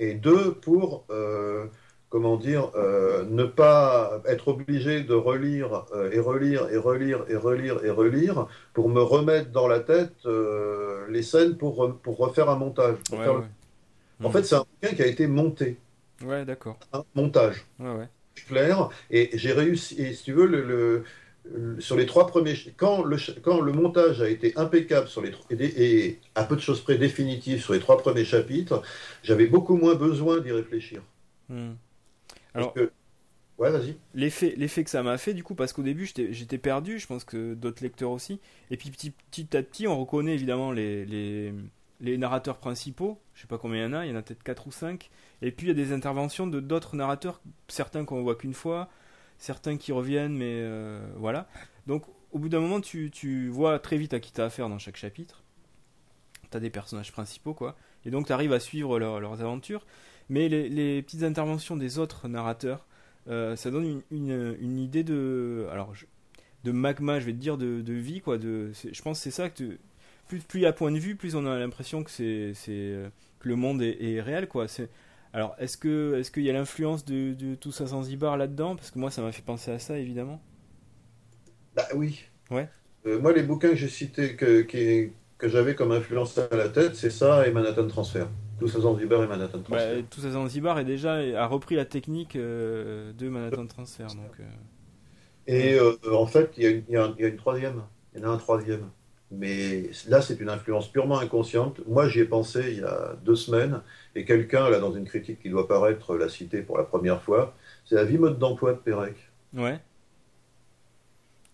et deux, pour, euh, comment dire, euh, ne pas être obligé de relire et relire et relire et relire et relire pour me remettre dans la tête les scènes pour, pour refaire un montage. En fait, c'est un bouquin qui a été monté. Ouais, d'accord. Un montage. Ouais, ouais. clair. Et j'ai réussi. Et si tu veux, le, sur les trois premiers, quand le, quand le montage a été impeccable sur les et, à peu de choses près définitif sur les trois premiers chapitres, j'avais beaucoup moins besoin d'y réfléchir. Hmm. Alors, ouais, vas-y. L'effet, l'effet que ça m'a fait, du coup, parce qu'au début j'étais, perdu, je pense que d'autres lecteurs aussi, et puis petit, petit à petit, on reconnaît évidemment les, les, les narrateurs principaux, je sais pas combien il y en a, il y en a peut-être 4 ou 5, et puis il y a des interventions de d'autres narrateurs, certains qu'on voit qu'une fois, certains qui reviennent, mais euh, voilà. Donc au bout d'un moment, tu, tu, vois très vite à qui tu as affaire dans chaque chapitre. Tu as des personnages principaux, quoi. Et donc tu arrives à suivre leurs aventures. Mais les, petites interventions des autres narrateurs, euh, ça donne une, une, idée de. Alors, de magma, je vais te dire, de, de vie, quoi. De, je pense que c'est ça que. Plus, plus il y a point de vue, plus on a l'impression que, c'est, euh, que le monde est, est réel, quoi. C'est alors, est-ce que est-ce qu'il y a l'influence de, de, tout ça Zanzibar là-dedans? Parce que moi, ça m'a fait penser à ça, évidemment. Bah oui. Ouais. Euh, moi, les bouquins que j'ai cités, que, que j'avais comme influence à la tête, c'est ça et Manhattan Transfer. Tout ça Zanzibar et Manhattan bah, Transfer. Bah, tout ça Zanzibar est déjà a repris la technique euh, de Manhattan Transfer. Donc, euh. Et en fait, il y, y, a une troisième. Il y en a un troisième. Mais là, c'est une influence purement inconsciente. Moi, j'y ai pensé il y a deux semaines, et quelqu'un, là, dans une critique qui doit paraître, l'a cité pour la première fois. C'est la vie mode d'emploi de Pérec. Ouais.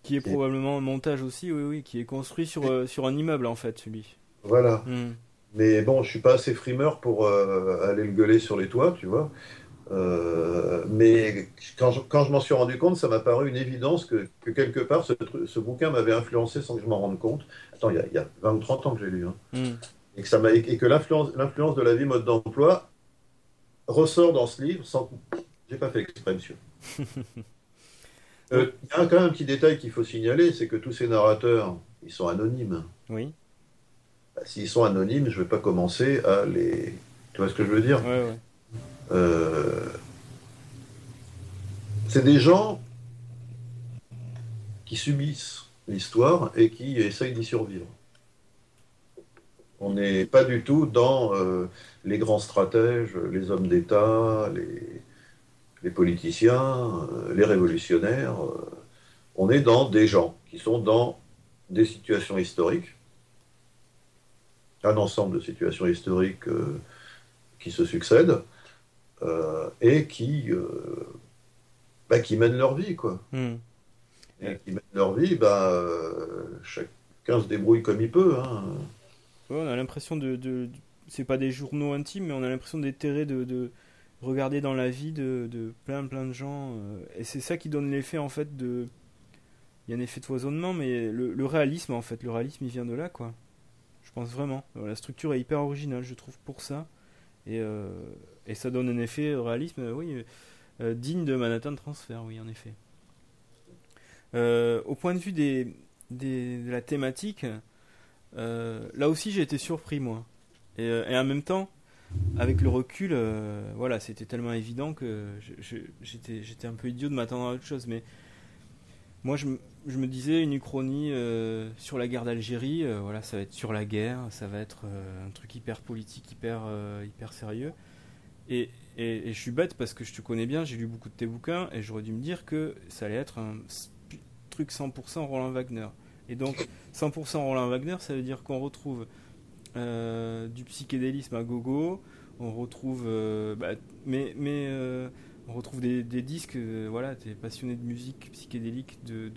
Qui est probablement un montage aussi, oui, oui, qui est construit sur, euh, sur un immeuble, en fait, celui. Voilà. Hmm. Mais bon, je suis pas assez frimeur pour euh, aller le gueuler sur les toits, tu vois. Euh, mais quand je, quand je m'en suis rendu compte, ça m'a paru une évidence que, que quelque part, ce, ce bouquin m'avait influencé sans que je m'en rende compte. Attends, il y, a, il y, a, 20 ou 30 ans que j'ai lu. Hein. Hmm. Et que, ça et que l'influence, l'influence de la vie mode d'emploi ressort dans ce livre sans. J'ai pas fait exprès, monsieur. [LAUGHS] Euh, il y a quand même un petit détail qu'il faut signaler, c'est que tous ces narrateurs, ils sont anonymes. Oui. Bah, s'ils sont anonymes, je vais pas commencer à les. Tu vois ce que je veux dire? Ouais, ouais. Euh, c'est des gens qui subissent l'histoire et qui essayent d'y survivre. On n'est pas du tout dans euh, les grands stratèges, les hommes d'État, les, politiciens, euh, les révolutionnaires. on est dans des gens qui sont dans des situations historiques, un ensemble de situations historiques qui se succèdent, euh, et qui, euh, bah, qui mènent leur vie, quoi. Hmm. Et qui mènent leur vie, bah, euh, chacun se débrouille comme il peut. Hein. on a l'impression de, de, c'est pas des journaux intimes, mais on a l'impression d'éterrer, de, de, regarder dans la vie de, de plein plein de gens. et c'est ça qui donne l'effet en fait de. Il y a un effet de foisonnement, mais le, le, réalisme en fait, le réalisme il vient de là quoi. Je pense vraiment. La structure est hyper originale, je trouve, pour ça. Et, et ça donne un effet réalisme, oui, euh, digne de Manhattan Transfer, oui, en effet. Euh, au point de vue de la thématique, euh, là aussi j'ai été surpris, moi. Et, en même temps, avec le recul, voilà, c'était tellement évident que j'étais un peu idiot de m'attendre à autre chose. Mais moi, je, me disais une uchronie sur la guerre d'Algérie, voilà, ça va être sur la guerre, ça va être un truc hyper politique, hyper, hyper sérieux. Et, et, je suis bête parce que je te connais bien, j'ai lu beaucoup de tes bouquins et j'aurais dû me dire que ça allait être un truc 100% Roland Wagner. Et donc 100% Roland Wagner, ça veut dire qu'on retrouve euh, du psychédélisme à gogo, on retrouve, euh, bah, mais, mais euh, on retrouve des, disques, voilà, tu es passionné de musique psychédélique, de,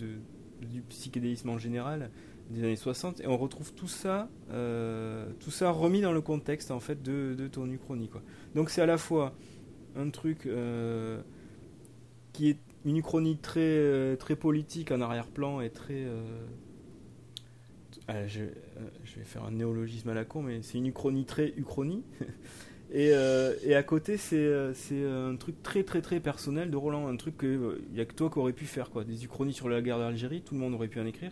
du psychédélisme en général des années 60 et on retrouve tout ça tout ça remis dans le contexte en fait de, de ton uchronie quoi donc c'est à la fois un truc qui est une uchronie très euh, très politique en arrière-plan et très ah, je, je, vais faire un néologisme à la con mais c'est une uchronie très uchronie. [LAUGHS] Et, et, à côté c'est un truc très très très personnel de Roland un truc que il y a que toi qui aurais pu faire quoi. Des uchronies sur la guerre d'Algérie tout le monde aurait pu en écrire.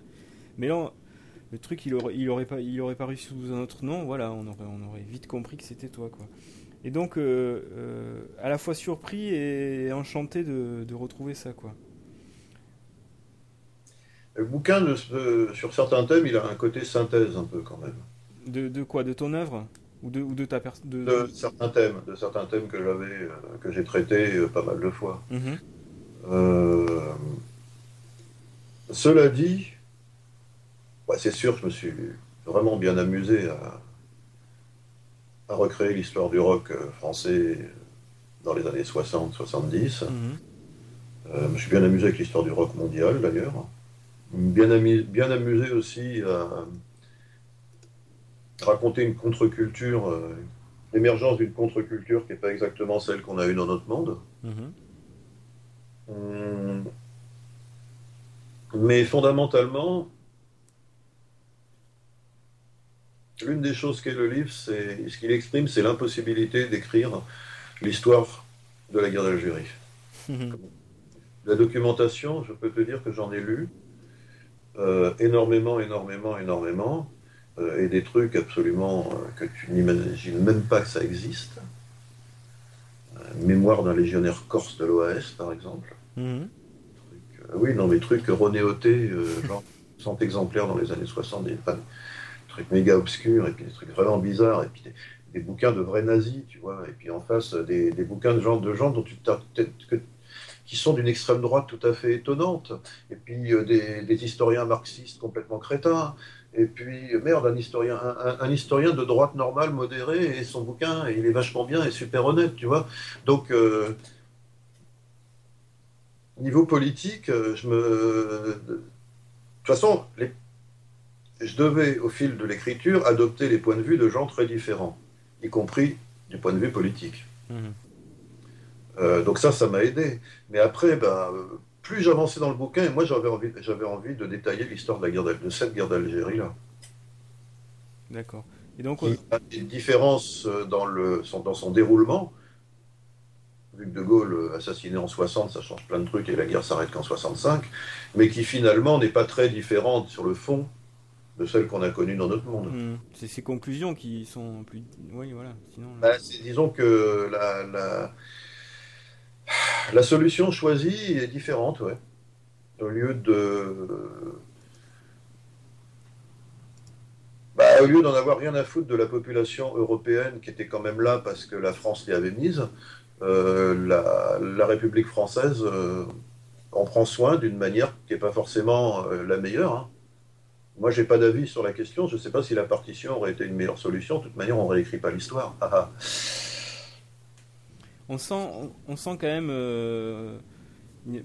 Mais là le truc il aurait, il aurait pas il aurait paru sous un autre nom voilà on aurait on aurait vite compris que c'était toi quoi et donc euh, euh, à la fois surpris et enchanté de, de retrouver ça quoi. Le bouquin de, sur certains thèmes il a un côté synthèse un peu quand même. De, de quoi? De ton œuvre? Ou de, ou de ta personne de... certains thèmes de certains thèmes que j'avais euh, que j'ai traités pas mal de fois. Mhm. cela dit, c'est sûr, je me suis vraiment bien amusé à, à recréer l'histoire du rock français dans les années 60-70. Euh, je me suis bien amusé avec l'histoire du rock mondial d'ailleurs. Bien, bien amusé aussi à raconter une contre-culture, euh, l'émergence d'une contre-culture qui n'est pas exactement celle qu'on a eue dans notre monde. Mhm. Hum. mais fondamentalement, l'une des choses qu'est le livre, c'est ce qu'il exprime, c'est l'impossibilité d'écrire l'histoire de la guerre d'Algérie. Mhm. La documentation, je peux te dire que j'en ai lu euh, énormément, énormément, énormément, euh, et des trucs absolument euh, que tu n'imagines même pas que ça existe. mémoire d'un légionnaire corse de l'OAS, par exemple. Mhm. oui, non, mais trucs renéotés, genre 100 exemplaires dans les années 70, des trucs méga obscurs, et puis des trucs vraiment bizarres, et puis des, bouquins de vrais nazis, tu vois, et puis en face, des, bouquins de gens, de gens dont tu peut-être qui sont d'une extrême droite tout à fait étonnante, et puis euh, des, historiens marxistes complètement crétins, et puis euh, merde, un historien, un, historien de droite normale, modéré, et son bouquin, il est vachement bien et super honnête, tu vois. Donc, euh, niveau politique, je me. De toute façon, les... je devais, au fil de l'écriture, adopter les points de vue de gens très différents, y compris du point de vue politique. Mmh. Euh, donc ça, ça m'a aidé. Mais après, ben, plus j'avançais dans le bouquin, et moi j'avais envie, j'avais envie de détailler l'histoire de, la guerre de cette guerre d'Algérie là. D'accord. Et donc, il y a des différences euh, dans, le, dans son déroulement. Vu que De Gaulle euh, assassiné en 60, ça change plein de trucs et la guerre s'arrête qu'en 65, mais qui finalement n'est pas très différente sur le fond de celle qu'on a connue dans notre monde. Hmm. C'est ces conclusions qui sont plus. Oui, voilà. Sinon, bah, disons que la, la solution choisie est différente, ouais. Au lieu de. Bah, au lieu d'en avoir rien à foutre de la population européenne qui était quand même là parce que la France l'y avait mise, euh, la, République française euh, en prend soin d'une manière qui n'est pas forcément euh, la meilleure. Hein. Moi, j'ai pas d'avis sur la question. Je ne sais pas si la partition aurait été une meilleure solution. De toute manière, on ne réécrit pas l'histoire. Ah, ah on sent, on, sent quand même. Euh,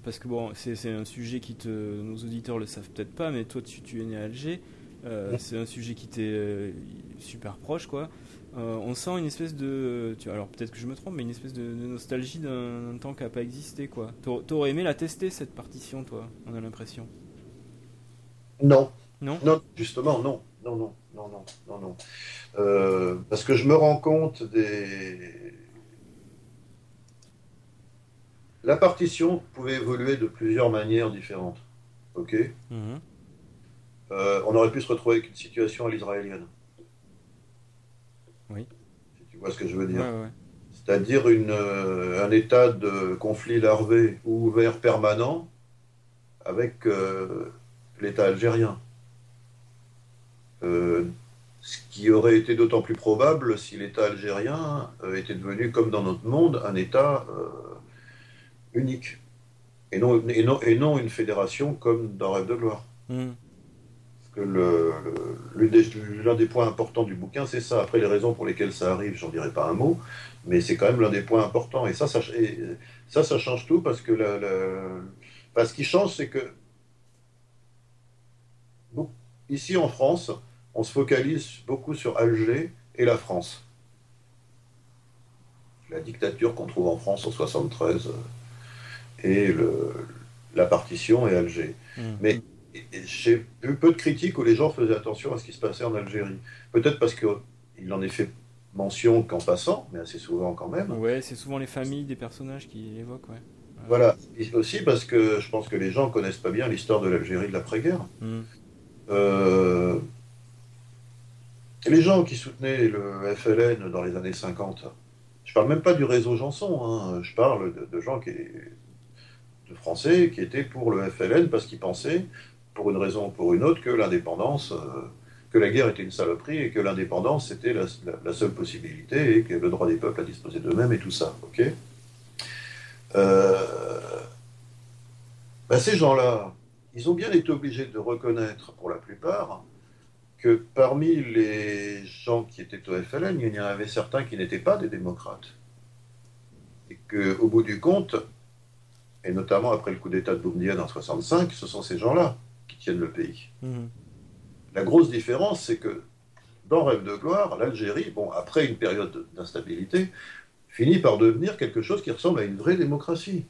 parce que bon, c'est un sujet qui te. Nos auditeurs le savent peut-être pas, mais toi, tu, tu es né à Alger. Euh, c'est un sujet qui t'est euh, super proche, quoi. on sent une espèce de. Tu, alors peut-être que je me trompe, mais une espèce de, nostalgie d'un temps qui n'a pas existé, quoi. T'aurais aimé la tester, cette partition, toi On a l'impression? Non. Non Non, justement, non. Non, non, non, non, non, non. parce que je me rends compte des La partition pouvait évoluer de plusieurs manières différentes. Ok? Mhm. euh, On aurait pu se retrouver avec une situation à l'israélienne. Oui. Si tu vois ce que je veux dire. C'est-à-dire euh, un état de conflit larvé ou ouvert permanent avec euh, l'État algérien. Ce qui aurait été d'autant plus probable si l'État algérien était devenu, comme dans notre monde, un État unique. Et non, et non, et non une fédération comme dans Rêve de gloire. Hmm. Parce que l'un des, points importants du bouquin, c'est ça. Après, les raisons pour lesquelles ça arrive, j'en dirai pas un mot, mais c'est quand même l'un des points importants. Et ça, ça, ça, ça change tout parce que la, ce qui change, c'est que ici en France, on se focalise beaucoup sur Alger et la France. La dictature qu'on trouve en France en 73 et le, la partition et Alger. Mmh. Mais j'ai eu peu de critiques où les gens faisaient attention à ce qui se passait en Algérie. Peut-être parce qu'il en est fait mention qu'en passant, mais assez souvent quand même. Ouais, c'est souvent les familles des personnages qui évoquent, ouais. Voilà, et aussi parce que je pense que les gens connaissent pas bien l'histoire de l'Algérie de l'après-guerre. Mmh. Euh, les gens qui soutenaient le FLN dans les années 50, je parle même pas du réseau Janson, hein, je parle de, gens qui, de Français qui étaient pour le FLN parce qu'ils pensaient, pour une raison ou pour une autre, que l'indépendance, euh, que la guerre était une saloperie et que l'indépendance c'était la, seule possibilité et que le droit des peuples à disposer d'eux-mêmes et tout ça. Bah, Ces gens-là, ils ont bien été obligés de reconnaître, pour la plupart, que parmi les gens qui étaient au FLN, il y en avait certains qui n'étaient pas des démocrates. Et qu'au bout du compte, et notamment après le coup d'État de Boumediene en 65, ce sont ces gens-là qui tiennent le pays. Mhm. La grosse différence, c'est que dans Rêve de gloire, l'Algérie, bon, après une période d'instabilité, finit par devenir quelque chose qui ressemble à une vraie démocratie.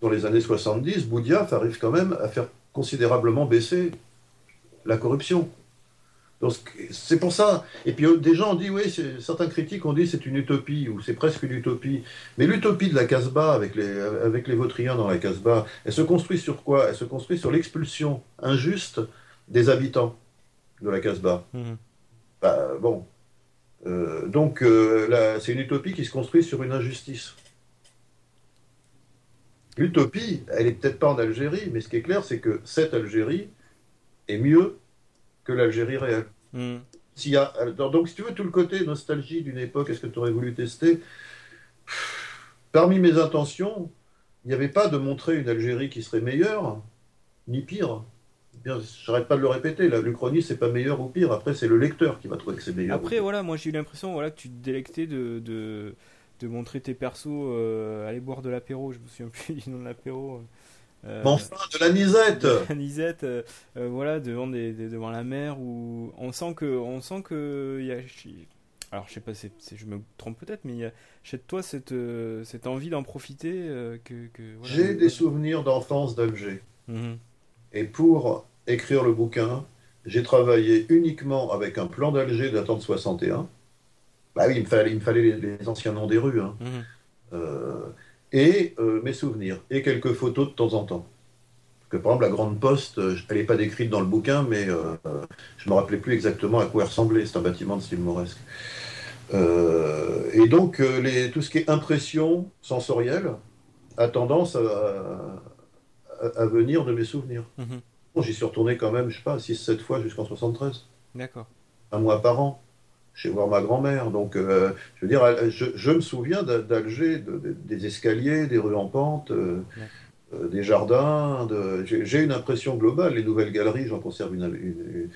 Dans les années 70, Boudiaf arrive quand même à faire considérablement baisser la corruption. Donc c'est pour ça. Et puis des gens ont dit, oui, certains critiques ont dit c'est une utopie ou c'est presque une utopie. Mais l'utopie de la Casbah avec les, avec les vautriens dans la Casbah, elle se construit sur quoi? Elle se construit sur l'expulsion injuste des habitants de la Casbah. Mhm. Bah, bon. Euh, donc euh, c'est une utopie qui se construit sur une injustice. L'utopie, elle est peut-être pas en Algérie, mais ce qui est clair, c'est que cette Algérie est mieux que l'Algérie réelle. Hmm. y a, donc, si tu veux, tout le côté nostalgie d'une époque, est-ce que tu aurais voulu tester? Parmi mes intentions, il n'y avait pas de montrer une Algérie qui serait meilleure, ni pire. J'arrête pas de le répéter, la l'Uchronie c'est pas meilleur ou pire, après c'est le lecteur qui va trouver que c'est meilleur. Après voilà, moi j'ai eu l'impression voilà, que tu te délectais de, de, de montrer tes persos, euh, aller boire de l'apéro, je me souviens plus [LAUGHS] du nom de l'apéro. Euh, enfin, de la nisette. la nisette, euh, euh, voilà, devant, des, devant la mer où on sent que, on sent que y a, alors je sais pas, c'est, je me trompe peut-être, mais il y a chez toi cette, cette envie d'en profiter. que, J'ai des souvenirs d'enfance d'Alger. Mhm. Et pour écrire le bouquin, j'ai travaillé uniquement avec un plan d'Alger datant de 61. Bah oui, il me fallait, il me fallait les, anciens noms des rues. Hein. Mhm et euh, mes souvenirs, et quelques photos de temps en temps. Que par exemple, la Grande Poste, euh, elle n'est pas décrite dans le bouquin, mais euh, je ne me rappelais plus exactement à quoi elle ressemblait. C'est un bâtiment de style mauresque. et donc, les, tout ce qui est impression sensorielle a tendance à, venir de mes souvenirs. Mhm. J'y suis retourné quand même, je sais pas, 6-7 fois jusqu'en 73. D'accord. Un mois par an chez voir ma grand-mère. Donc, euh, je veux dire, je, me souviens d'Alger, des escaliers, des rues en pente, euh, euh, des jardins. J'ai une impression globale. Les nouvelles galeries, j'en conserve une,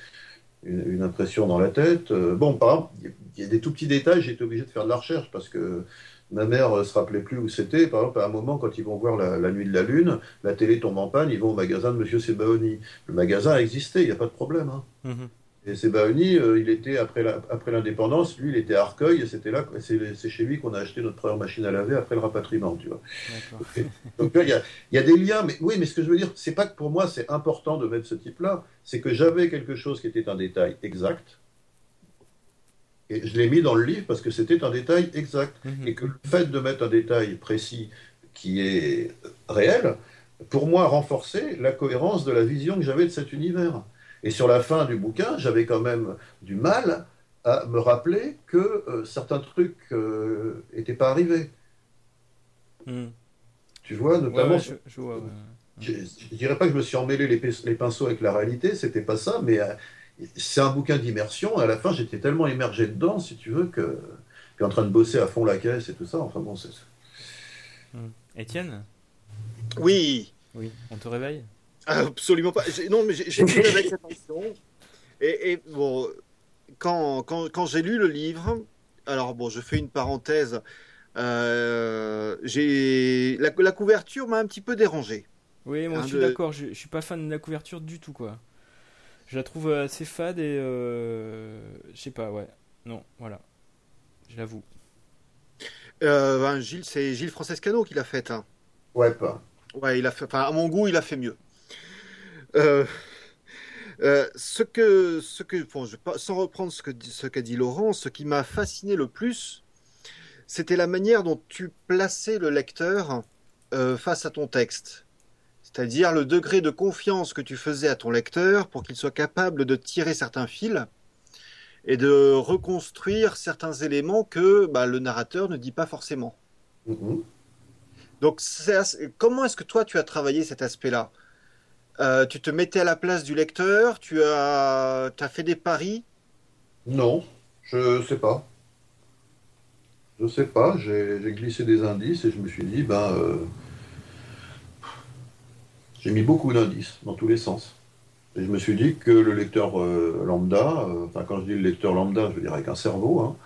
une, impression dans la tête. bon, par exemple, il y a des tout petits détails, j'ai été obligé de faire de la recherche parce que ma mère se rappelait plus où c'était. Par exemple, à un moment, quand ils vont voir la, nuit de la lune, la télé tombe en panne, ils vont au magasin de Monsieur Sebaoni. Le magasin a existé, il n'y a pas de problème. Hein. Mm-hmm. Et Sebaoni, euh, il était après l'indépendance, lui, il était à Arcueil, et c'était là, c'est chez lui qu'on a acheté notre première machine à laver après le rapatriement, tu vois. Donc il y, a des liens, mais oui, mais ce que je veux dire, c'est pas que pour moi c'est important de mettre ce type-là, c'est que j'avais quelque chose qui était un détail exact, et je l'ai mis dans le livre parce que c'était un détail exact, mhm. et que le fait de mettre un détail précis qui est réel, pour moi renforçait la cohérence de la vision que j'avais de cet univers. Et sur la fin du bouquin, j'avais quand même du mal à me rappeler que euh, certains trucs n'étaient euh, pas arrivés. Hmm. Tu vois, notamment. je, ne dirais pas que je me suis emmêlé les, les pinceaux avec la réalité, c'était pas ça, mais euh, c'est un bouquin d'immersion. À la fin, j'étais tellement immergé dedans, si tu veux, que. Puis en train de bosser à fond la caisse et tout ça. Enfin bon, c'est. Hmm. Étienne? Oui. Oui, on te réveille? Absolument pas. Non, mais j'ai lu avec attention. Et, et bon, quand, quand, quand j'ai lu le livre, alors bon, je fais une parenthèse. Euh, j'ai la, la, couverture m'a un petit peu dérangé. Oui, moi je suis d'accord. Je, je, suis pas fan de la couverture du tout, quoi. Je la trouve assez fade et euh, je sais pas, ouais. Non, voilà. Je l'avoue. Euh, ben, Gilles, c'est Gilles Francescano qui l'a faite. Hein. Ouais, pas. Ouais, il a fait. Enfin, à mon goût, il a fait mieux. Euh, euh, ce que, ce que bon, je, sans reprendre ce qu'a ce qu'a dit Laurent, ce qui m'a fasciné le plus, c'était la manière dont tu plaçais le lecteur euh, face à ton texte. C'est-à-dire le degré de confiance que tu faisais à ton lecteur pour qu'il soit capable de tirer certains fils et de reconstruire certains éléments que bah, le narrateur ne dit pas forcément. Mm-hmm. Donc, comment est-ce que toi tu as travaillé cet aspect-là? Euh, tu te mettais à la place du lecteur Tu as, fait des paris? Non, je sais pas. Je sais pas, j'ai glissé des indices et je me suis dit, ben, euh, j'ai mis beaucoup d'indices dans tous les sens. Et je me suis dit que le lecteur euh, lambda, enfin quand je dis le lecteur lambda, je veux dire avec un cerveau, hein,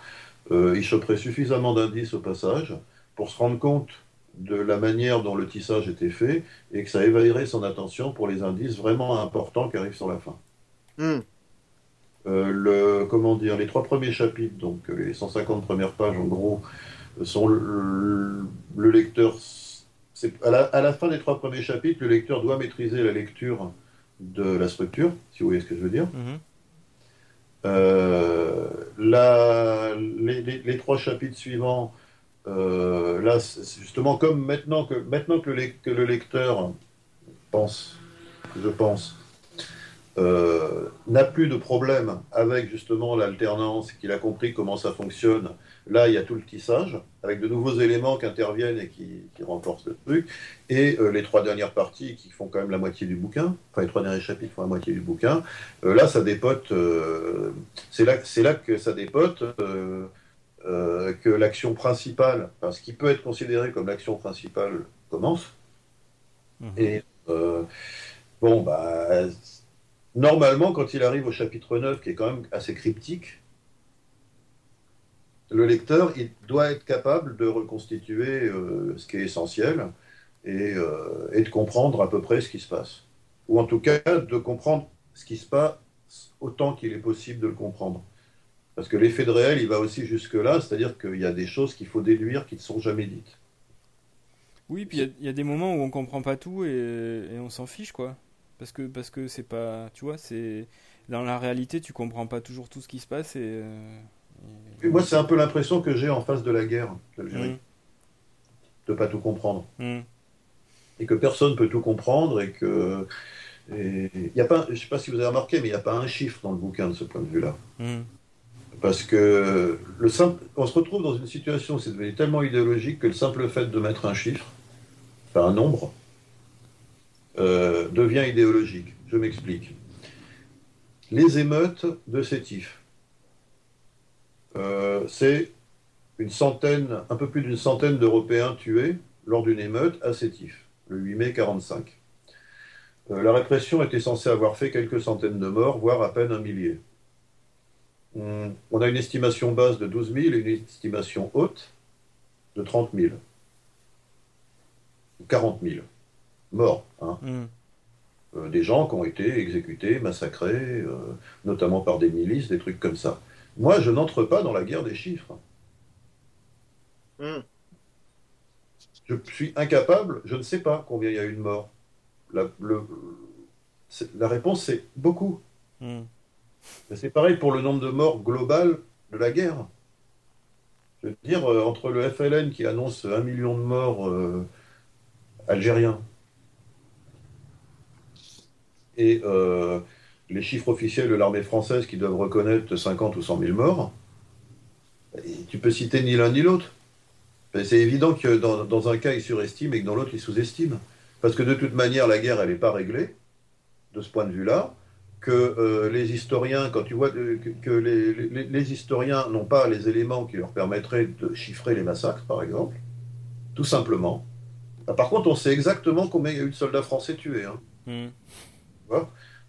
il choperait suffisamment d'indices au passage pour se rendre compte de la manière dont le tissage était fait et que ça éveillerait son attention pour les indices vraiment importants qui arrivent sur la fin. Hmm. le, comment dire, les trois premiers chapitres, donc les 150 premières pages en gros, sont le, lecteur. À la, à la, fin des trois premiers chapitres, le lecteur doit maîtriser la lecture de la structure, si vous voyez ce que je veux dire. Mhm. Euh, les, trois chapitres suivants, euh, là, justement, comme maintenant que, maintenant que, le lecteur pense, je pense, euh, n'a plus de problème avec justement l'alternance, qu'il a compris comment ça fonctionne Là, il y a tout le tissage, avec de nouveaux éléments qui interviennent et qui, renforcent le truc. Et euh, les trois dernières parties qui font quand même la moitié du bouquin, enfin les trois derniers chapitres font la moitié du bouquin. Euh, là, ça dépote. C'est là, là, que ça dépote que l'action principale, enfin, ce qui peut être considéré comme l'action principale, commence. Mhm. Et bon, bah. Normalement, quand il arrive au chapitre 9, qui est quand même assez cryptique, le lecteur il doit être capable de reconstituer euh, ce qui est essentiel euh, et, de comprendre à peu près ce qui se passe. Ou en tout cas, de comprendre ce qui se passe autant qu'il est possible de le comprendre. Parce que l'effet de réel, il va aussi jusque-là, c'est-à-dire qu'il y a des choses qu'il faut déduire qui ne sont jamais dites. Oui, puis il y, a des moments où on comprend pas tout et, on s'en fiche, quoi. Parce que parce que c'est pas, tu vois, c'est dans la réalité, tu comprends pas toujours tout ce qui se passe et euh, moi, c'est un peu l'impression que j'ai en face de la guerre d'Algérie. Mm. De pas tout comprendre. Mm. Et que personne peut tout comprendre et que. Il y a pas, je ne sais pas si vous avez remarqué, mais il n'y a pas un chiffre dans le bouquin de ce point de vue-là. Mm. Parce que le simple, on se retrouve dans une situation où c'est devenu tellement idéologique que le simple fait de mettre un chiffre, enfin un nombre, euh, devient idéologique. Je m'explique. Les émeutes de Sétif euh, c'est une centaine, un peu plus d'une centaine d'Européens tués lors d'une émeute à Sétif, le 8 mai 1945. Euh, la répression était censée avoir fait quelques centaines de morts, voire à peine un millier. On, a une estimation basse de 12 000 et une estimation haute de 30 000. 40 000 morts. Hein. Mm. Euh, des gens qui ont été exécutés, massacrés, notamment par des milices, des trucs comme ça. Moi, je n'entre pas dans la guerre des chiffres. Hmm. Je suis incapable, je ne sais pas combien il y a eu de morts. La, réponse, c'est beaucoup. C'est pareil pour le nombre de morts global de la guerre. Je veux dire, euh, entre le FLN qui annonce un million de morts euh, algériens et euh, les chiffres officiels de l'armée française qui doivent reconnaître 50 ou 100 000 morts, tu peux citer ni l'un ni l'autre. C'est évident que dans, un cas, ils surestiment et que dans l'autre, ils sous-estiment. Parce que de toute manière, la guerre, elle n'est pas réglée, de ce point de vue-là, que euh, les historiens, quand tu vois que, les, historiens n'ont pas les éléments qui leur permettraient de chiffrer les massacres, par exemple, tout simplement. Ah, par contre, on sait exactement combien il y a eu de soldats français tués. Hein. Mmh.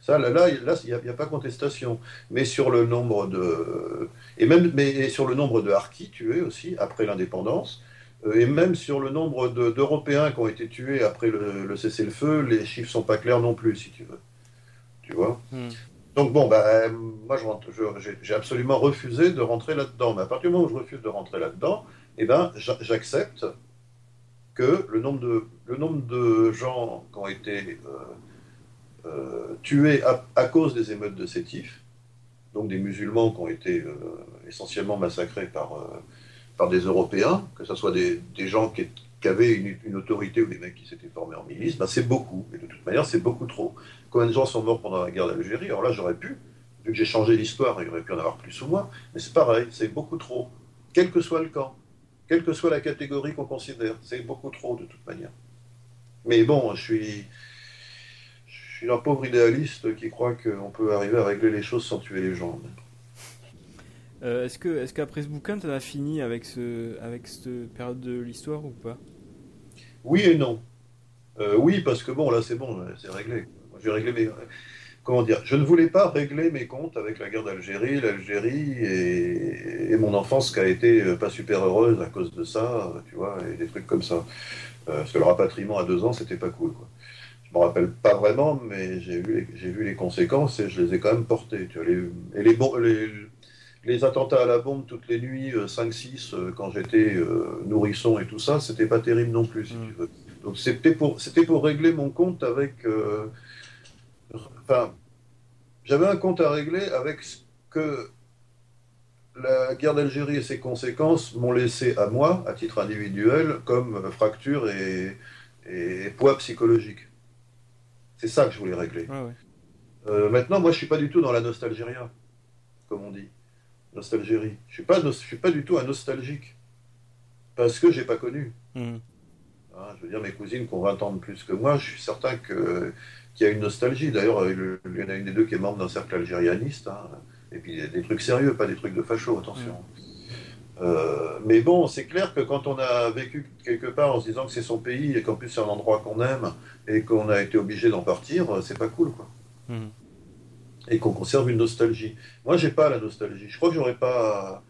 Ça, là, là, il n'y a, pas contestation. Mais sur le nombre de. Et même mais sur le nombre de harkis tués aussi, après l'indépendance, euh, et même sur le nombre d'Européens qui ont été tués après le, cessez-le-feu, les chiffres ne sont pas clairs non plus, si tu veux. Tu vois hmm. Donc, bon, bah, moi, j'ai absolument refusé de rentrer là-dedans. Mais à partir du moment où je refuse de rentrer là-dedans, eh ben, j'accepte que le nombre, de, le nombre de gens qui ont été. Euh, euh, tués à, cause des émeutes de Sétif, donc des musulmans qui ont été euh, essentiellement massacrés par, par des Européens, que ce soit des, des gens qui, avaient une, autorité ou des mecs qui s'étaient formés en milice, ben c'est beaucoup. Et de toute manière, c'est beaucoup trop. Combien de gens sont morts pendant la guerre d'Algérie? Alors là, j'aurais pu, vu que j'ai changé l'histoire, il aurait pu en avoir plus ou moins, mais c'est pareil, c'est beaucoup trop. Quel que soit le camp, quelle que soit la catégorie qu'on considère, c'est beaucoup trop de toute manière. Mais bon, je suis je suis un pauvre idéaliste qui croit qu'on peut arriver à régler les choses sans tuer les gens. Euh, est-ce que est-ce qu'après ce bouquin, tu as fini avec ce avec cette période de l'histoire ou pas? Oui et non. Oui, parce que bon, là c'est bon, c'est réglé. J'ai réglé mes comment dire, je ne voulais pas régler mes comptes avec la guerre d'Algérie, l'Algérie et, mon enfance qui a été euh, pas super heureuse à cause de ça, tu vois, et des trucs comme ça. Euh, parce que le rapatriement à deux ans, c'était pas cool, quoi. Je me rappelle pas vraiment, mais j'ai vu, les, vu les conséquences et je les ai quand même portées. Tu vois, et les, les, les, attentats à la bombe toutes les nuits, 5-6, euh, quand j'étais nourrisson et tout ça, c'était pas terrible non plus, si mm. tu veux. Donc c'était pour, pour régler mon compte avec enfin, j'avais un compte à régler avec ce que la guerre d'Algérie et ses conséquences m'ont laissé à moi, à titre individuel, comme fracture et, poids psychologique. C'est ça que je voulais régler. Euh, maintenant, moi, je suis pas du tout dans la nostalgie, comme on dit. Nostalgérie. Je suis pas, je suis pas du tout un nostalgique. Parce que j'ai pas connu. Mmh. Hein, je veux dire, mes cousines qui ont 20 ans de plus que moi, je suis certain que qui a une nostalgie. D'ailleurs, il y en a une des deux qui est membre d'un cercle algérianiste. Hein. Et puis des trucs sérieux, pas des trucs de facho, attention. Euh, mais bon, c'est clair que quand on a vécu quelque part en se disant que c'est son pays et qu'en plus c'est un endroit qu'on aime et qu'on a été obligé d'en partir, c'est pas cool, quoi. Hmm. Et qu'on conserve une nostalgie. Moi, j'ai pas la nostalgie. Je crois que j'aurais pas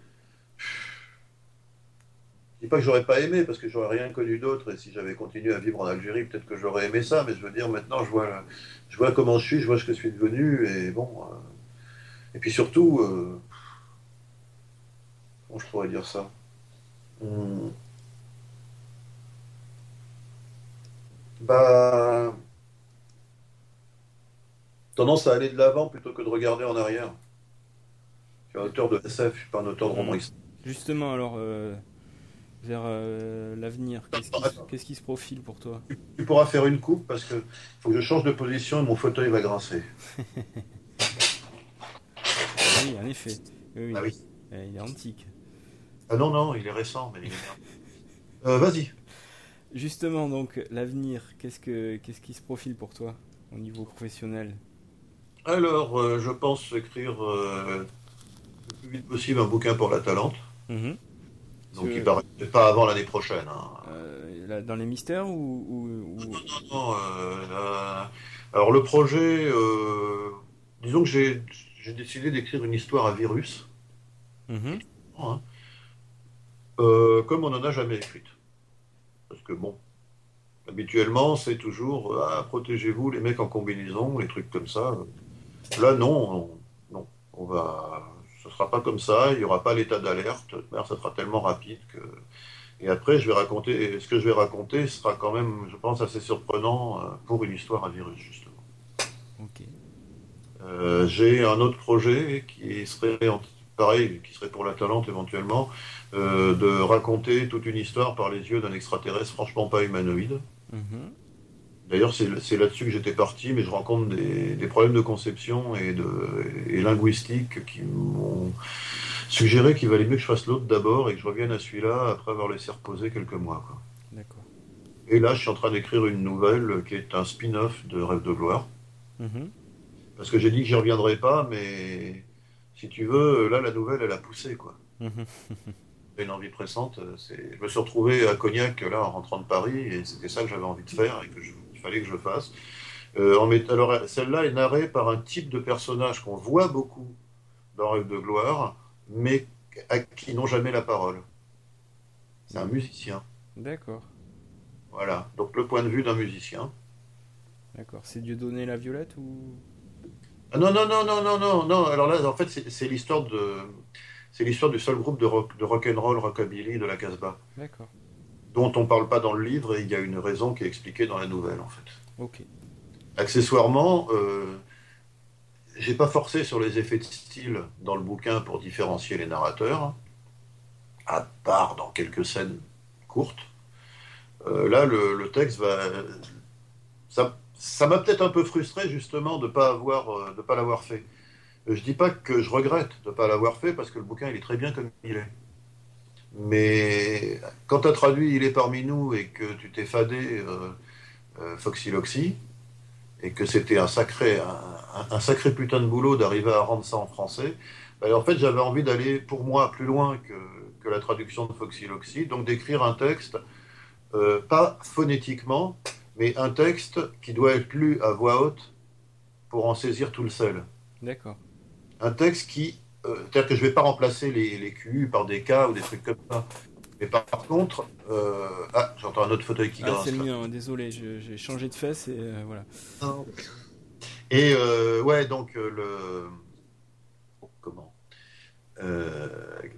je dis pas que j'aurais pas aimé, parce que j'aurais rien connu d'autre, et si j'avais continué à vivre en Algérie, peut-être que j'aurais aimé ça, mais je veux dire, maintenant, je vois, je vois comment je suis, je vois ce que je suis devenu, et bon. Euh, et puis surtout, euh, comment je pourrais dire ça? Hmm. Bah. Tendance à aller de l'avant plutôt que de regarder en arrière. Je suis un auteur de SF, je suis pas un auteur de roman Justement, alors. Euh, vers euh, l'avenir Qu'est-ce qui, se profile pour toi? Tu pourras faire une coupe parce que faut que je change de position et mon fauteuil va grincer. oui, en effet. Oui, ah oui. Eh, il est antique. Ah non, non, il est récent, mais il est euh, Vas-y. Justement, donc, l'avenir, qu'est-ce, que, qu'est-ce qui se profile pour toi au niveau professionnel? Alors, euh, je pense écrire le plus vite possible un bouquin pour la Talente. Mm-hmm. Donc il paraît pas avant l'année prochaine. Hein. Euh, dans les mystères ou, Non, non, non. Euh, alors le projet, euh, disons que j'ai décidé d'écrire une histoire à virus. Mm-hmm. Hein. comme on n'en a jamais écrite. Parce que bon, habituellement c'est toujours ah, protégez-vous les mecs en combinaison, les trucs comme ça. Là non, non, on va ce ne sera pas comme ça, il n'y aura pas l'état d'alerte, ça sera tellement rapide que... Et après, je vais raconter, ce que je vais raconter sera quand même, je pense, assez surprenant euh, pour une histoire à virus, justement. Euh, j'ai un autre projet qui serait, pareil, qui serait pour la Talente éventuellement, euh, de raconter toute une histoire par les yeux d'un extraterrestre franchement pas humanoïde. Mhm. D'ailleurs, c'est là-dessus que j'étais parti, mais je rencontre des, problèmes de conception et, de, et linguistique qui m'ont suggéré qu'il valait mieux que je fasse l'autre d'abord et que je revienne à celui-là après avoir laissé reposer quelques mois. D'accord. Et là, je suis en train d'écrire une nouvelle qui est un spin-off de Rêve de gloire. Mm-hmm. Parce que j'ai dit que j'y reviendrai pas, mais si tu veux, là, la nouvelle, elle a poussé, quoi. Mm-hmm. [LAUGHS] une envie pressante. Je me suis retrouvé à Cognac, là, en rentrant de Paris, et c'était ça que j'avais envie de faire et que je fallait que je fasse. Euh, en alors, celle-là est narrée par un type de personnage qu'on voit beaucoup dans Rêve de gloire, mais à qui n'ont jamais la parole. C'est un musicien. D'accord. Voilà, donc le point de vue d'un musicien. D'accord. C'est Dieu donné la violette ou? Ah, Non, non, non, non, non, non, non. Alors là, en fait, c'est l'histoire de, c'est l'histoire du seul groupe de rock, de rock and roll rockabilly de la Casbah. D'accord dont on ne parle pas dans le livre et il y a une raison qui est expliquée dans la nouvelle en fait. Ok. Accessoirement, euh, j'ai pas forcé sur les effets de style dans le bouquin pour différencier les narrateurs, à part dans quelques scènes courtes. Euh, là, le, texte va. Ça, m'a peut-être un peu frustré justement de ne pas, avoir, euh, de pas l'avoir fait. Je dis pas que je regrette de ne pas l'avoir fait parce que le bouquin il est très bien comme il est. Mais quand tu as traduit Il est parmi nous et que tu t'es fadé euh, euh, Foxy Loxy, et que c'était un sacré, un, sacré putain de boulot d'arriver à rendre ça en français, ben, en fait j'avais envie d'aller pour moi plus loin que, que la traduction de Foxy Loxy, donc d'écrire un texte, euh, pas phonétiquement, mais un texte qui doit être lu à voix haute pour en saisir tout le sel. D'accord. Un texte qui. Euh, C'est-à-dire que je ne vais pas remplacer les, les QU par des cas ou des trucs comme ça. Mais par, contre. euh, Ah, j'entends un autre fauteuil qui Ah, grince. c'est le mien, désolé, j'ai changé de fesse et euh, voilà. Et euh, ouais, donc le. Comment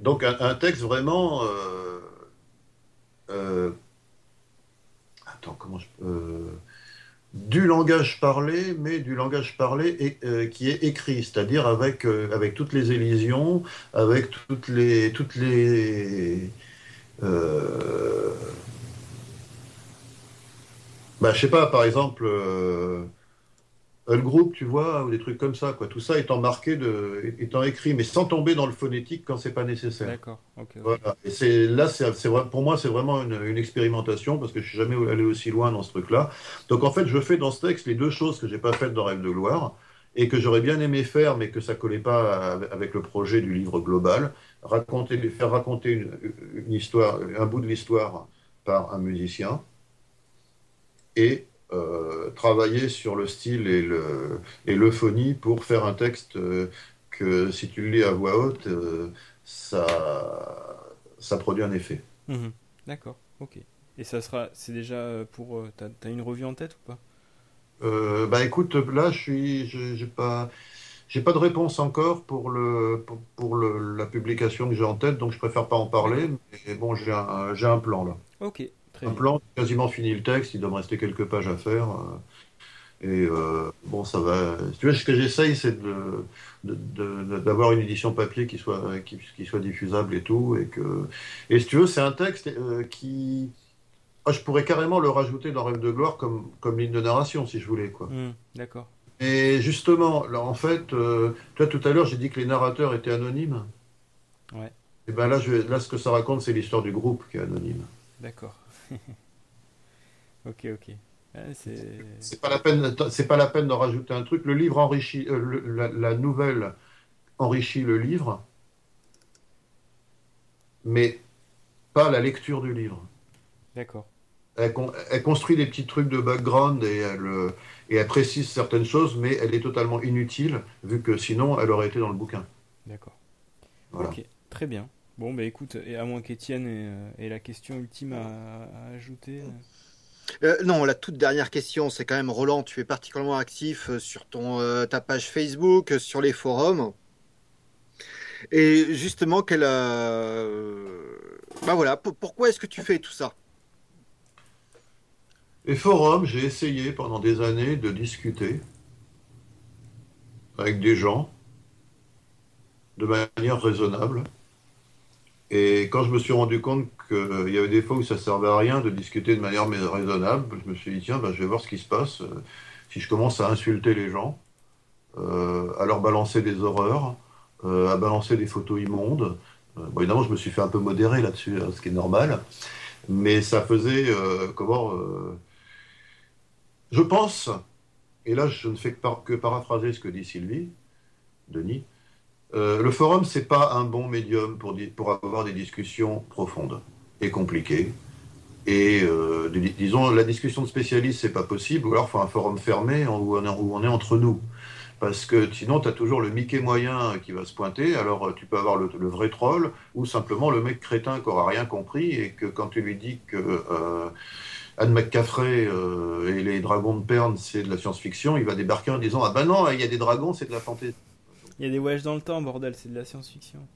Donc un, un texte vraiment. Attends, comment je peux. Du langage parlé, mais du langage parlé euh, qui est écrit, c'est-à-dire avec, euh, avec toutes les élisions, avec toutes les. Toutes les euh, bah, je sais pas, par exemple. Le groupe, tu vois, ou des trucs comme ça, quoi. Tout ça étant marqué, de, étant écrit, mais sans tomber dans le phonétique quand c'est pas nécessaire. D'accord, ok. ok. Voilà. Et c'est là, c'est pour moi, c'est vraiment une, une expérimentation parce que je suis jamais allé aussi loin dans ce truc-là. Donc en fait, je fais dans ce texte les deux choses que j'ai pas faites dans Rêve de gloire et que j'aurais bien aimé faire, mais que ça collait pas avec le projet du livre global. Raconter, faire raconter une, une histoire, un bout de l'histoire par un musicien et euh, travailler sur le style et le et l'euphonie pour faire un texte euh, que si tu le lis à voix haute, euh, ça ça produit un effet. Mhm. D'accord, ok. Et ça sera, c'est déjà pour. T'as t'as une revue en tête ou pas? Euh, bah écoute, là je suis, je- j'ai pas, j'ai pas de réponse encore pour le, pour, pour le- la publication que j'ai en tête, donc je préfère pas en parler. Mais bon, j'ai un, j'ai un plan là, Ok, très un plan. j'ai quasiment fini le texte, il doit me rester quelques pages à faire. euh, et euh, bon, ça va. Si tu vois, ce que j'essaye, c'est de, de- de- d'avoir une édition papier qui soit, qui, qui soit diffusable et tout, et que, et si tu veux, c'est un texte euh, qui, ah, je pourrais carrément le rajouter dans Rêve de gloire comme, comme ligne de narration si je voulais, quoi. Mhm, D'accord. Et justement, là, en fait, euh, toi tout à l'heure, j'ai dit que les narrateurs étaient anonymes. Ouais. Et ben là, je là, ce que ça raconte, c'est l'histoire du groupe qui est anonyme. D'accord. [LAUGHS] ok, ok. C'est. Pas la peine, c'est pas la peine d'en rajouter un truc. Le livre enrichit, euh, le- la, la nouvelle enrichit le livre, mais pas la lecture du livre. D'accord. Elle, con- elle construit des petits trucs de background et elle, et elle précise certaines choses, mais elle est totalement inutile, vu que sinon, elle aurait été dans le bouquin. D'accord. Voilà. Ok, très bien. Bon, bah écoute, et à moins qu'Étienne ait, euh, ait la question ultime à, à ajouter. euh. Euh, non, la toute dernière question, c'est quand même Roland, tu es particulièrement actif sur ton, euh, ta page Facebook, sur les forums. Et justement, quelle, euh, bah voilà, pour- pourquoi est-ce que tu fais tout ça? Les forums, j'ai essayé pendant des années de discuter avec des gens de manière raisonnable. Et quand je me suis rendu compte qu'il y avait des fois où ça servait à rien de discuter de manière raisonnable, je me suis dit, tiens, ben, je vais voir ce qui se passe euh, si je commence à insulter les gens, euh, à leur balancer des horreurs, euh, à balancer des photos immondes. Bon, évidemment, je me suis fait un peu modérer là-dessus, hein, ce qui est normal. Mais ça faisait, comment, je pense, et là je ne fais que paraphraser ce que dit Sylvie, Denis, euh, le forum, c'est pas un bon médium pour, avoir des discussions profondes et compliquées. Et euh, dis- disons, la discussion de spécialistes, c'est pas possible, ou alors il faut un forum fermé où on est, entre nous. Parce que sinon, tu as toujours le Mickey moyen qui va se pointer, alors tu peux avoir le, vrai troll, ou simplement le mec crétin qui aura rien compris, et que quand tu lui dis que euh, Anne McCaffrey et les dragons de Perne, c'est de la science-fiction, il va débarquer en disant Ah ben non, il y a des dragons, c'est de la fantaisie. Il y a des voyages dans le temps, bordel, c'est de la science-fiction.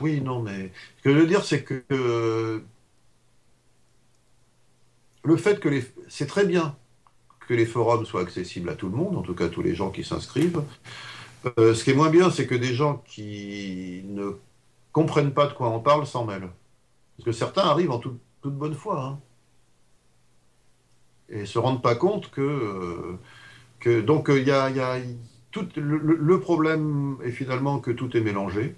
Oui, non, mais ce que je veux dire, c'est que euh, le fait que les. C'est très bien que les forums soient accessibles à tout le monde, en tout cas tous les gens qui s'inscrivent. Euh, ce qui est moins bien, c'est que des gens qui ne comprennent pas de quoi on parle s'en mêlent. Parce que certains arrivent en toute, bonne foi. hein, et se rendent pas compte que. euh, que donc, il y a- tout, le, problème est finalement que tout est mélangé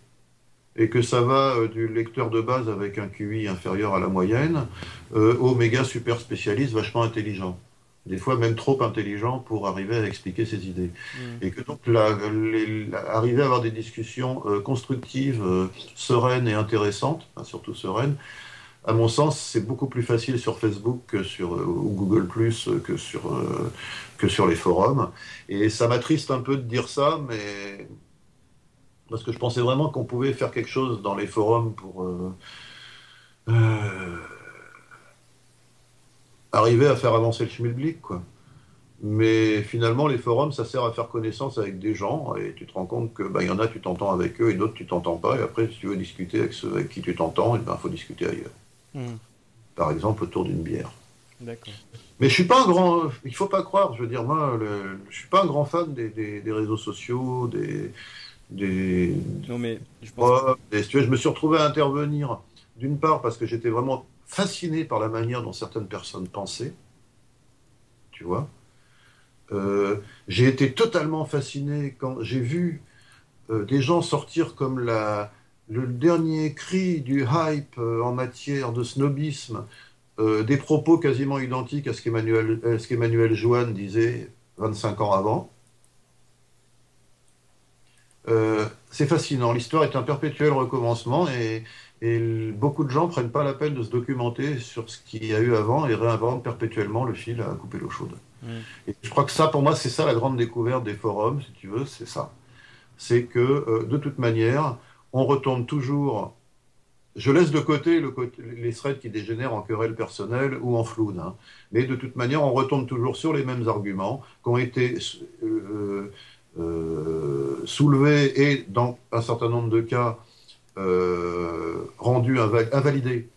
et que ça va euh, du lecteur de base avec un QI inférieur à la moyenne euh, au méga super spécialiste vachement intelligent. Des fois même trop intelligent pour arriver à expliquer ses idées. Mhm. Et que donc la- les- la- arriver à avoir des discussions euh, constructives, euh, sereines et intéressantes, enfin, surtout sereines, à mon sens, c'est beaucoup plus facile sur Facebook que sur ou Google que sur que sur les forums. Et ça m'attriste un peu de dire ça, mais parce que je pensais vraiment qu'on pouvait faire quelque chose dans les forums pour arriver à faire avancer le schmilblick, quoi. Mais finalement, les forums, ça sert à faire connaissance avec des gens, et tu te rends compte que bah, y en a, tu t'entends avec eux, et d'autres, tu t'entends pas. Et après, si tu veux discuter avec ceux avec qui tu t'entends, il ben, faut discuter ailleurs. Hmm. Par exemple, autour d'une bière. D'accord. Mais je suis pas un grand. Il faut pas croire. Je veux dire, moi, le, je suis pas un grand fan des, des, réseaux sociaux, des. des non, mais je pense. je me suis retrouvé à intervenir, d'une part, parce que j'étais vraiment fasciné par la manière dont certaines personnes pensaient. Tu vois euh, j'ai été totalement fasciné quand j'ai vu euh, des gens sortir comme la, le dernier cri du hype euh, en matière de snobisme, des propos quasiment identiques à ce qu'Emmanuel, qu'Emmanuel Joanne disait 25 ans avant. c'est fascinant. L'histoire est un perpétuel recommencement et, et beaucoup de gens prennent pas la peine de se documenter sur ce qu'il y a eu avant et réinventent perpétuellement le fil à couper l'eau chaude. Et je crois que ça, pour moi, c'est ça la grande découverte des forums, si tu veux, c'est ça. C'est que, euh, de toute manière, on retombe toujours. Je laisse de côté, le les threads qui dégénèrent en querelle personnelle ou en flou, hein. mais de toute manière, on retombe toujours sur les mêmes arguments qui ont été euh, euh, soulevés et, dans un certain nombre de cas, rendus invalidés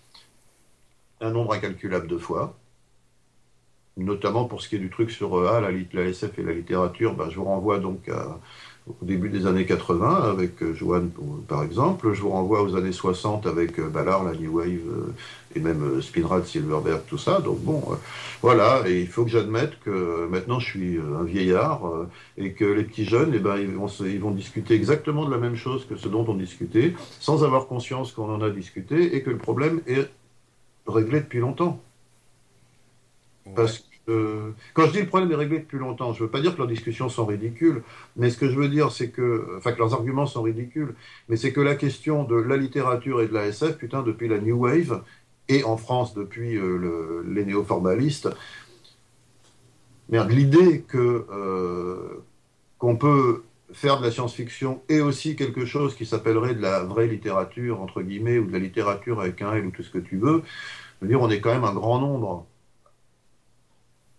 un nombre incalculable de fois notamment pour ce qui est du truc sur euh, ah, la, SF et la littérature, ben, je vous renvoie donc au début des années 80 avec euh, Joanne par exemple, je vous renvoie aux années 60 avec euh, Ballard, la New Wave et même Spinrad, Silverberg, tout ça. Donc bon, voilà, et il faut que j'admette que maintenant je suis un vieillard et que les petits jeunes, eh ben, ils, vont, ils vont discuter exactement de la même chose que ce dont on discutait, sans avoir conscience qu'on en a discuté et que le problème est réglé depuis longtemps. Parce que, quand je dis le problème est réglé depuis longtemps, je ne veux pas dire que leurs discussions sont ridicules, mais ce que je veux dire, c'est que, enfin, que leurs arguments sont ridicules, mais c'est que la question de la littérature et de la SF, putain, depuis la New Wave, et en France depuis euh, les néo-formalistes, merde, l'idée que euh, qu'on peut faire de la science-fiction et aussi quelque chose qui s'appellerait de la vraie littérature, entre guillemets, ou de la littérature avec un L ou tout ce que tu veux, je veux dire, on est quand même un grand nombre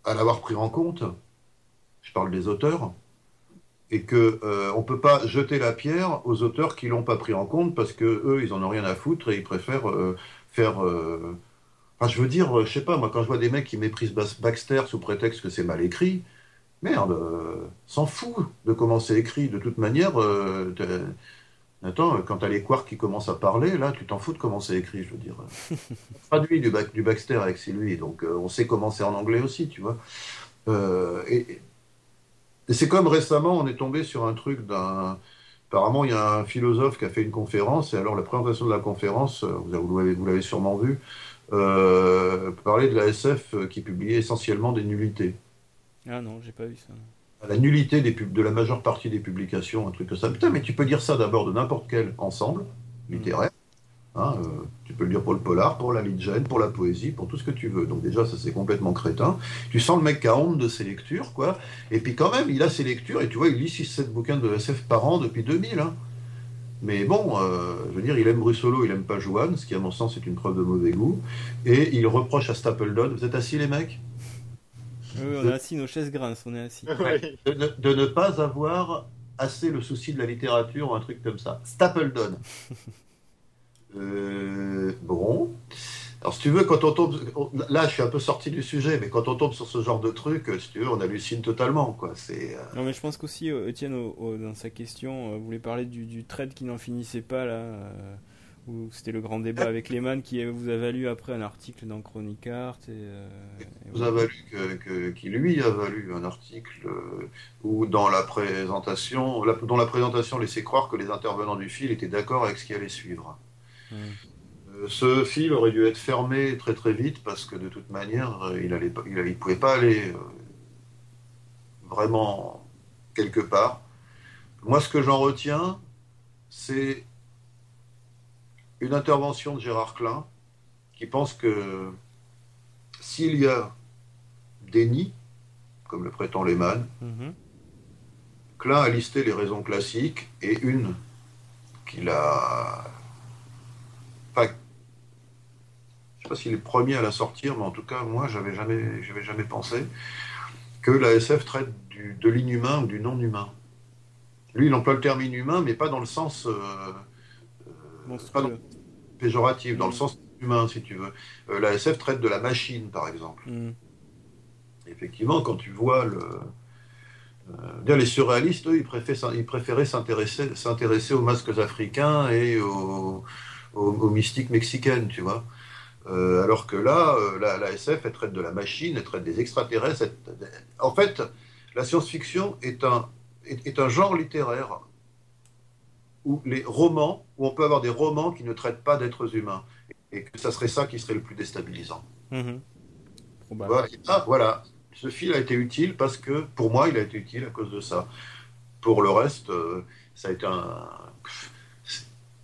à l'avoir pris en compte, je parle des auteurs, et que euh, on peut pas jeter la pierre aux auteurs qui l'ont pas pris en compte parce que eux ils en ont rien à foutre et ils préfèrent euh, faire. Euh, je veux dire, je sais pas moi quand je vois des mecs qui méprisent Baxter sous prétexte que c'est mal écrit, merde, s'en fout de comment c'est écrit. De toute manière, Attends, quand t'as les quarks qui commencent à parler, là, tu t'en fous de comment c'est écrit, je veux dire. Traduit du, Baxter avec Sylvie, donc euh, on sait comment c'est en anglais aussi, tu vois. Euh, et, c'est comme récemment, on est tombé sur un truc d'un. Apparemment, il y a un philosophe qui a fait une conférence, et alors la présentation de la conférence, euh, vous l'avez sûrement vu, parlait de la SF qui publiait essentiellement des nullités. Ah non, j'ai pas vu ça la nullité des de la majeure partie des publications, un truc comme ça. Putain, mais tu peux dire ça d'abord de n'importe quel ensemble littéraire. Hein, euh, tu peux le dire pour le polar, pour la legend, pour la poésie, pour tout ce que tu veux. Donc déjà, ça c'est complètement crétin. Tu sens le mec qui a honte de ses lectures, quoi. Et puis quand même, il a ses lectures, et tu vois, il lit 6-7 bouquins de SF par an depuis 2000. Hein. Mais bon, euh, je veux dire, il aime Brussolo, il aime pas Joanne, ce qui à mon sens est une preuve de mauvais goût. Et il reproche à Stapledon, vous êtes assis les mecs? Oui, on est assis, nos chaises grincent, on est assis. [LAUGHS] De, ne pas avoir assez le souci de la littérature ou un truc comme ça. Stapledon. [LAUGHS] euh, bon. Alors, si tu veux, quand on tombe. Là, je suis un peu sorti du sujet, mais quand on tombe sur ce genre de truc, si tu veux, on hallucine totalement. Quoi. C'est, euh, Non, mais je pense qu'aussi, euh, Étienne, dans sa question, euh, voulait parler du, du trade qui n'en finissait pas, là où c'était le grand débat avec Lehman qui vous a valu après un article dans Chronic Art. Et, euh, vous a valu que, qui lui a valu un article euh, où dans la présentation, dont la présentation laissait croire que les intervenants du fil étaient d'accord avec ce qui allait suivre. Euh, ce fil aurait dû être fermé très très vite parce que de toute manière, il ne il, il pouvait pas aller vraiment quelque part. Moi, ce que j'en retiens, c'est une intervention de Gérard Klein qui pense que s'il y a déni, comme le prétend Lehman, mhm. Klein a listé les raisons classiques et une qu'il a. Enfin, je ne sais pas s'il est premier à la sortir, mais en tout cas, moi, j'avais jamais, j'avais jamais pensé que la SF traite du, de l'inhumain ou du non-humain. Lui, il emploie le terme inhumain, mais pas dans le sens. Euh, euh, pas péjoratif, dans le mm. sens humain, si tu veux. Euh, la SF traite de la machine, par exemple. Mm. Effectivement, quand tu vois le. Euh, les surréalistes, eux, ils, préféraient s'intéresser aux masques africains et aux, mystiques mexicaines, tu vois. Euh, alors que là, la, SF, elle traite de la machine, elle traite des extraterrestres. En fait, la science-fiction est un, est un genre littéraire où les romans, où on peut avoir des romans qui ne traitent pas d'êtres humains, et que ça serait ça qui serait le plus déstabilisant. Voilà, ah, voilà, ce fil a été utile parce que, pour moi, il a été utile à cause de ça. Pour le reste, euh, ça a été un...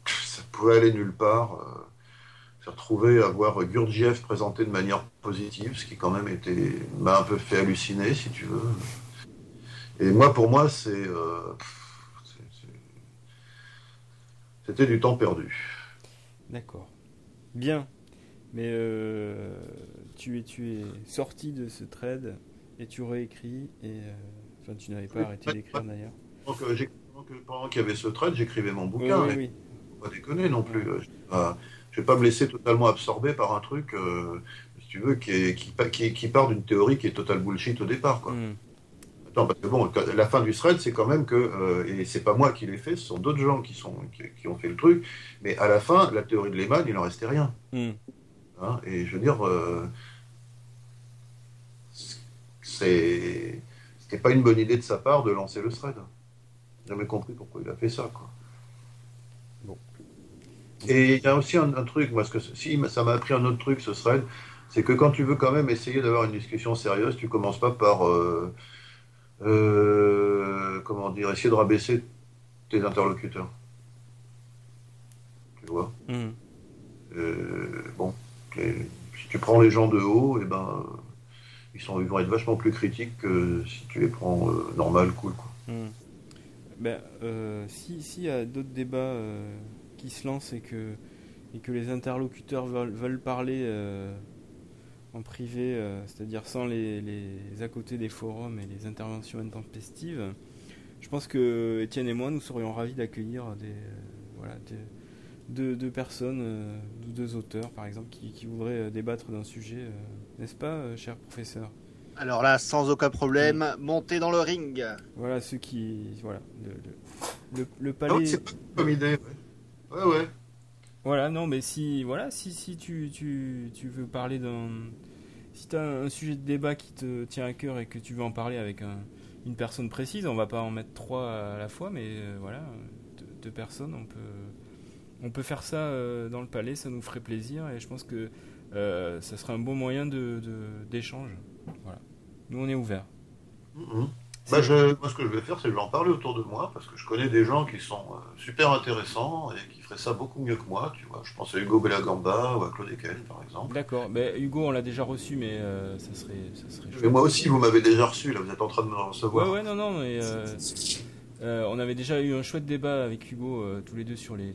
Ça pouvait aller nulle part. Euh, se retrouver à voir Gurdjieff présenté de manière positive, ce qui quand même était m'a un peu fait halluciner, si tu veux. Et moi, pour moi, c'est... Euh, c'était du temps perdu. D'accord. Bien. Mais euh, tu, es, tu es sorti de ce trade et tu réécris. Et, euh, enfin, tu n'avais pas arrêté d'écrire d'ailleurs. pendant qu'il y avait ce trade, j'écrivais mon bouquin. Oui, oui, Pas déconner non plus. Je ne vais, pas me laisser totalement absorber par un truc, euh, si tu veux, qui, qui, qui, part d'une théorie qui est total bullshit au départ. Quoi. Hmm. Non, parce que bon, la fin du thread, c'est quand même que, euh, et c'est pas moi qui l'ai fait, ce sont d'autres gens qui, sont, qui, ont fait le truc, mais à la fin, la théorie de Lehman, il n'en restait rien. Hmm. Hein, et je veux dire, euh, c'est, c'était pas une bonne idée de sa part de lancer le thread. J'ai jamais compris pourquoi il a fait ça, quoi. Bon. Et il y a aussi un, truc, moi, que si ça m'a appris un autre truc, ce thread, c'est que quand tu veux quand même essayer d'avoir une discussion sérieuse, tu commences pas par euh, euh, comment dire, essayer de rabaisser tes interlocuteurs. Tu vois hmm. euh, Bon, si tu prends les gens de haut, et eh ben, ils, sont, ils vont être vachement plus critiques que si tu les prends euh, normal, cool. Quoi. Hmm. Ben, si s'il y a d'autres débats qui se lancent et que, et que les interlocuteurs veulent, veulent parler en privé, euh, c'est-à-dire sans les, les à côté des forums et les interventions intempestives. Je pense que Étienne et moi, nous serions ravis d'accueillir des, euh, voilà, deux, personnes, euh, deux auteurs par exemple, qui, qui voudraient débattre d'un sujet, n'est-ce pas, cher professeur? Alors là, sans aucun problème, montez dans le ring. Voilà, ceux qui. Voilà, le, le, palais. c'est pas comme idée, ouais. Ouais, ouais. Voilà, non, mais si, voilà, si, si tu, tu, tu veux parler d'un. Si tu un sujet de débat qui te tient à cœur et que tu veux en parler avec une personne précise, on va pas en mettre trois à la fois, mais euh, voilà, deux, personnes, on peut, on peut faire ça euh, dans le palais, ça nous ferait plaisir et je pense que euh, ça serait un bon moyen d'échange. De, voilà. Nous, on est ouverts. Mm-hmm. Bah, je, moi, ce que je vais faire, c'est que je vais en parler autour de moi, parce que je connais des gens qui sont euh, super intéressants et qui feraient ça beaucoup mieux que moi. Tu vois. Je pense à Hugo Belagamba ou à Claude Eken, par exemple. D'accord. Mais Hugo, on l'a déjà reçu, mais euh, ça serait, ça serait Mais moi aussi, vous m'avez déjà reçu, là, vous êtes en train de me recevoir. Ouais, ouais, non, non, mais euh, on avait déjà eu un chouette débat avec Hugo, tous les deux, sur les,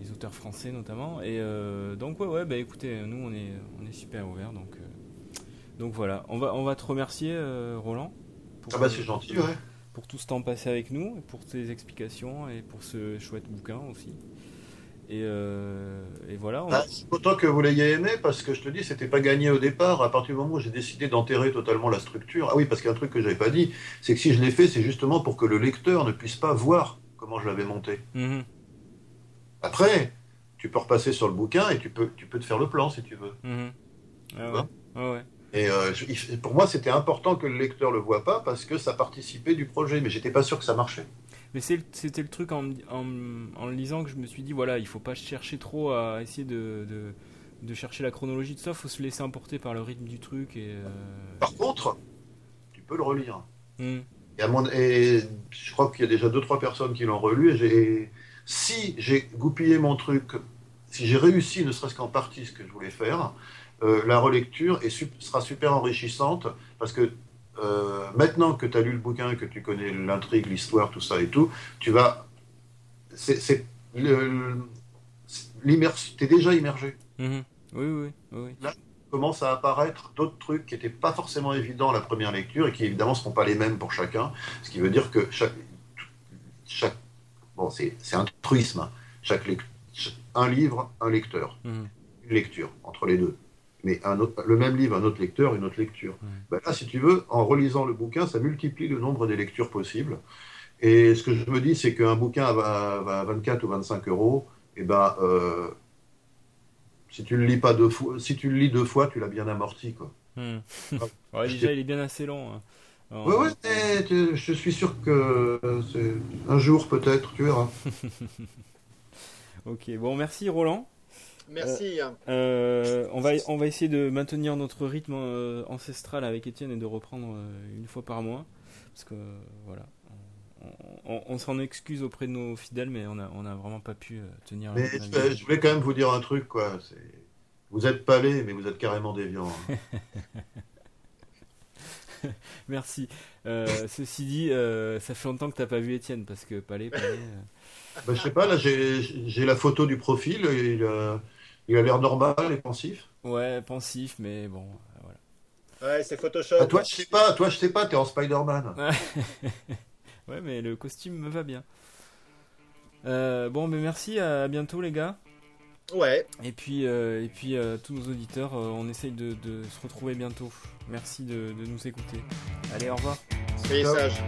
les, auteurs français, notamment. Et donc, ouais, ouais, bah écoutez, nous, on est, on est super ouverts, donc, donc voilà. On va, on va te remercier, Roland. Ah bah c'est gentil, ouais. Pour tout ce temps passé avec nous, pour tes explications et pour ce chouette bouquin aussi. Et, euh, voilà. On... Bah, autant que vous l'ayez aimé, parce que je te dis, c'était pas gagné au départ. À partir du moment où j'ai décidé d'enterrer totalement la structure. Ah oui, parce qu'il y a un truc que j'avais pas dit, c'est que si je l'ai fait, c'est justement pour que le lecteur ne puisse pas voir comment je l'avais monté. Mhm. Après, tu peux repasser sur le bouquin et tu peux, tu peux te faire le plan si tu veux. Mhm. Ah ouais. Ah ouais. Et euh, pour moi, c'était important que le lecteur le voit pas parce que ça participait du projet, mais j'étais pas sûr que ça marchait. Mais c'était le truc en, en, le lisant que je me suis dit voilà, il faut pas chercher trop à essayer de, de, chercher la chronologie de ça, faut se laisser emporter par le rythme du truc. Et, euh, Par contre, tu peux le relire. Hmm. Et, à mon, et je crois qu'il y a déjà deux trois personnes qui l'ont relu. Et si j'ai goupillé mon truc si j'ai réussi, ne serait-ce qu'en partie, ce que je voulais faire, euh, la relecture est, sera super enrichissante parce que euh, maintenant que tu as lu le bouquin, que tu connais l'intrigue, l'histoire, tout ça et tout, tu vas. C'est. T'es déjà immergé. Mhm. Oui, oui, oui. Là, commencent à apparaître d'autres trucs qui n'étaient pas forcément évidents à la première lecture et qui évidemment ne seront pas les mêmes pour chacun. Ce qui veut dire que chaque. chaque bon, c'est un truisme. Hein. Chaque, un livre, un lecteur. Mhm. Une lecture entre les deux mais un autre, le même livre, un autre lecteur, une autre lecture. Ben là, si tu veux, en relisant le bouquin, ça multiplie le nombre des lectures possibles. Et ce que je me dis, c'est qu'un bouquin à, 24 ou 25 euros, et eh ben, euh, si tu le lis pas deux fois, si tu le lis deux fois, tu l'as bien amorti, quoi. Hmm. [LAUGHS] déjà, il est bien assez long. Hein. Oui, ouais, je suis sûr que c'est un jour peut-être, tu verras. [LAUGHS] ok, bon, merci Roland. Merci. Euh, euh, on, va, on va essayer de maintenir notre rythme euh, ancestral avec Étienne et de reprendre une fois par mois. Parce que voilà, on, s'en excuse auprès de nos fidèles, mais on n'a on a vraiment pas pu tenir. Mais je, voulais quand même vous dire un truc, quoi. Vous êtes palais, mais vous êtes carrément déviant. Hein. [LAUGHS] Merci. ceci dit, ça fait longtemps que tu n'as pas vu Étienne, parce que palais, palais. Bah, je sais pas, là j'ai la photo du profil. Il, il a l'air normal et pensif. Ouais, pensif, mais bon, voilà. Ouais, c'est Photoshop. Ah, toi, je sais pas, toi, je sais pas, t'es en Spider-Man. [LAUGHS] ouais, mais le costume me va bien. Euh, bon, mais merci, à bientôt, les gars. Ouais. Et puis, euh, et puis euh, tous nos auditeurs, on essaye de, se retrouver bientôt. Merci de, nous écouter. Allez, au revoir. Soyez sages.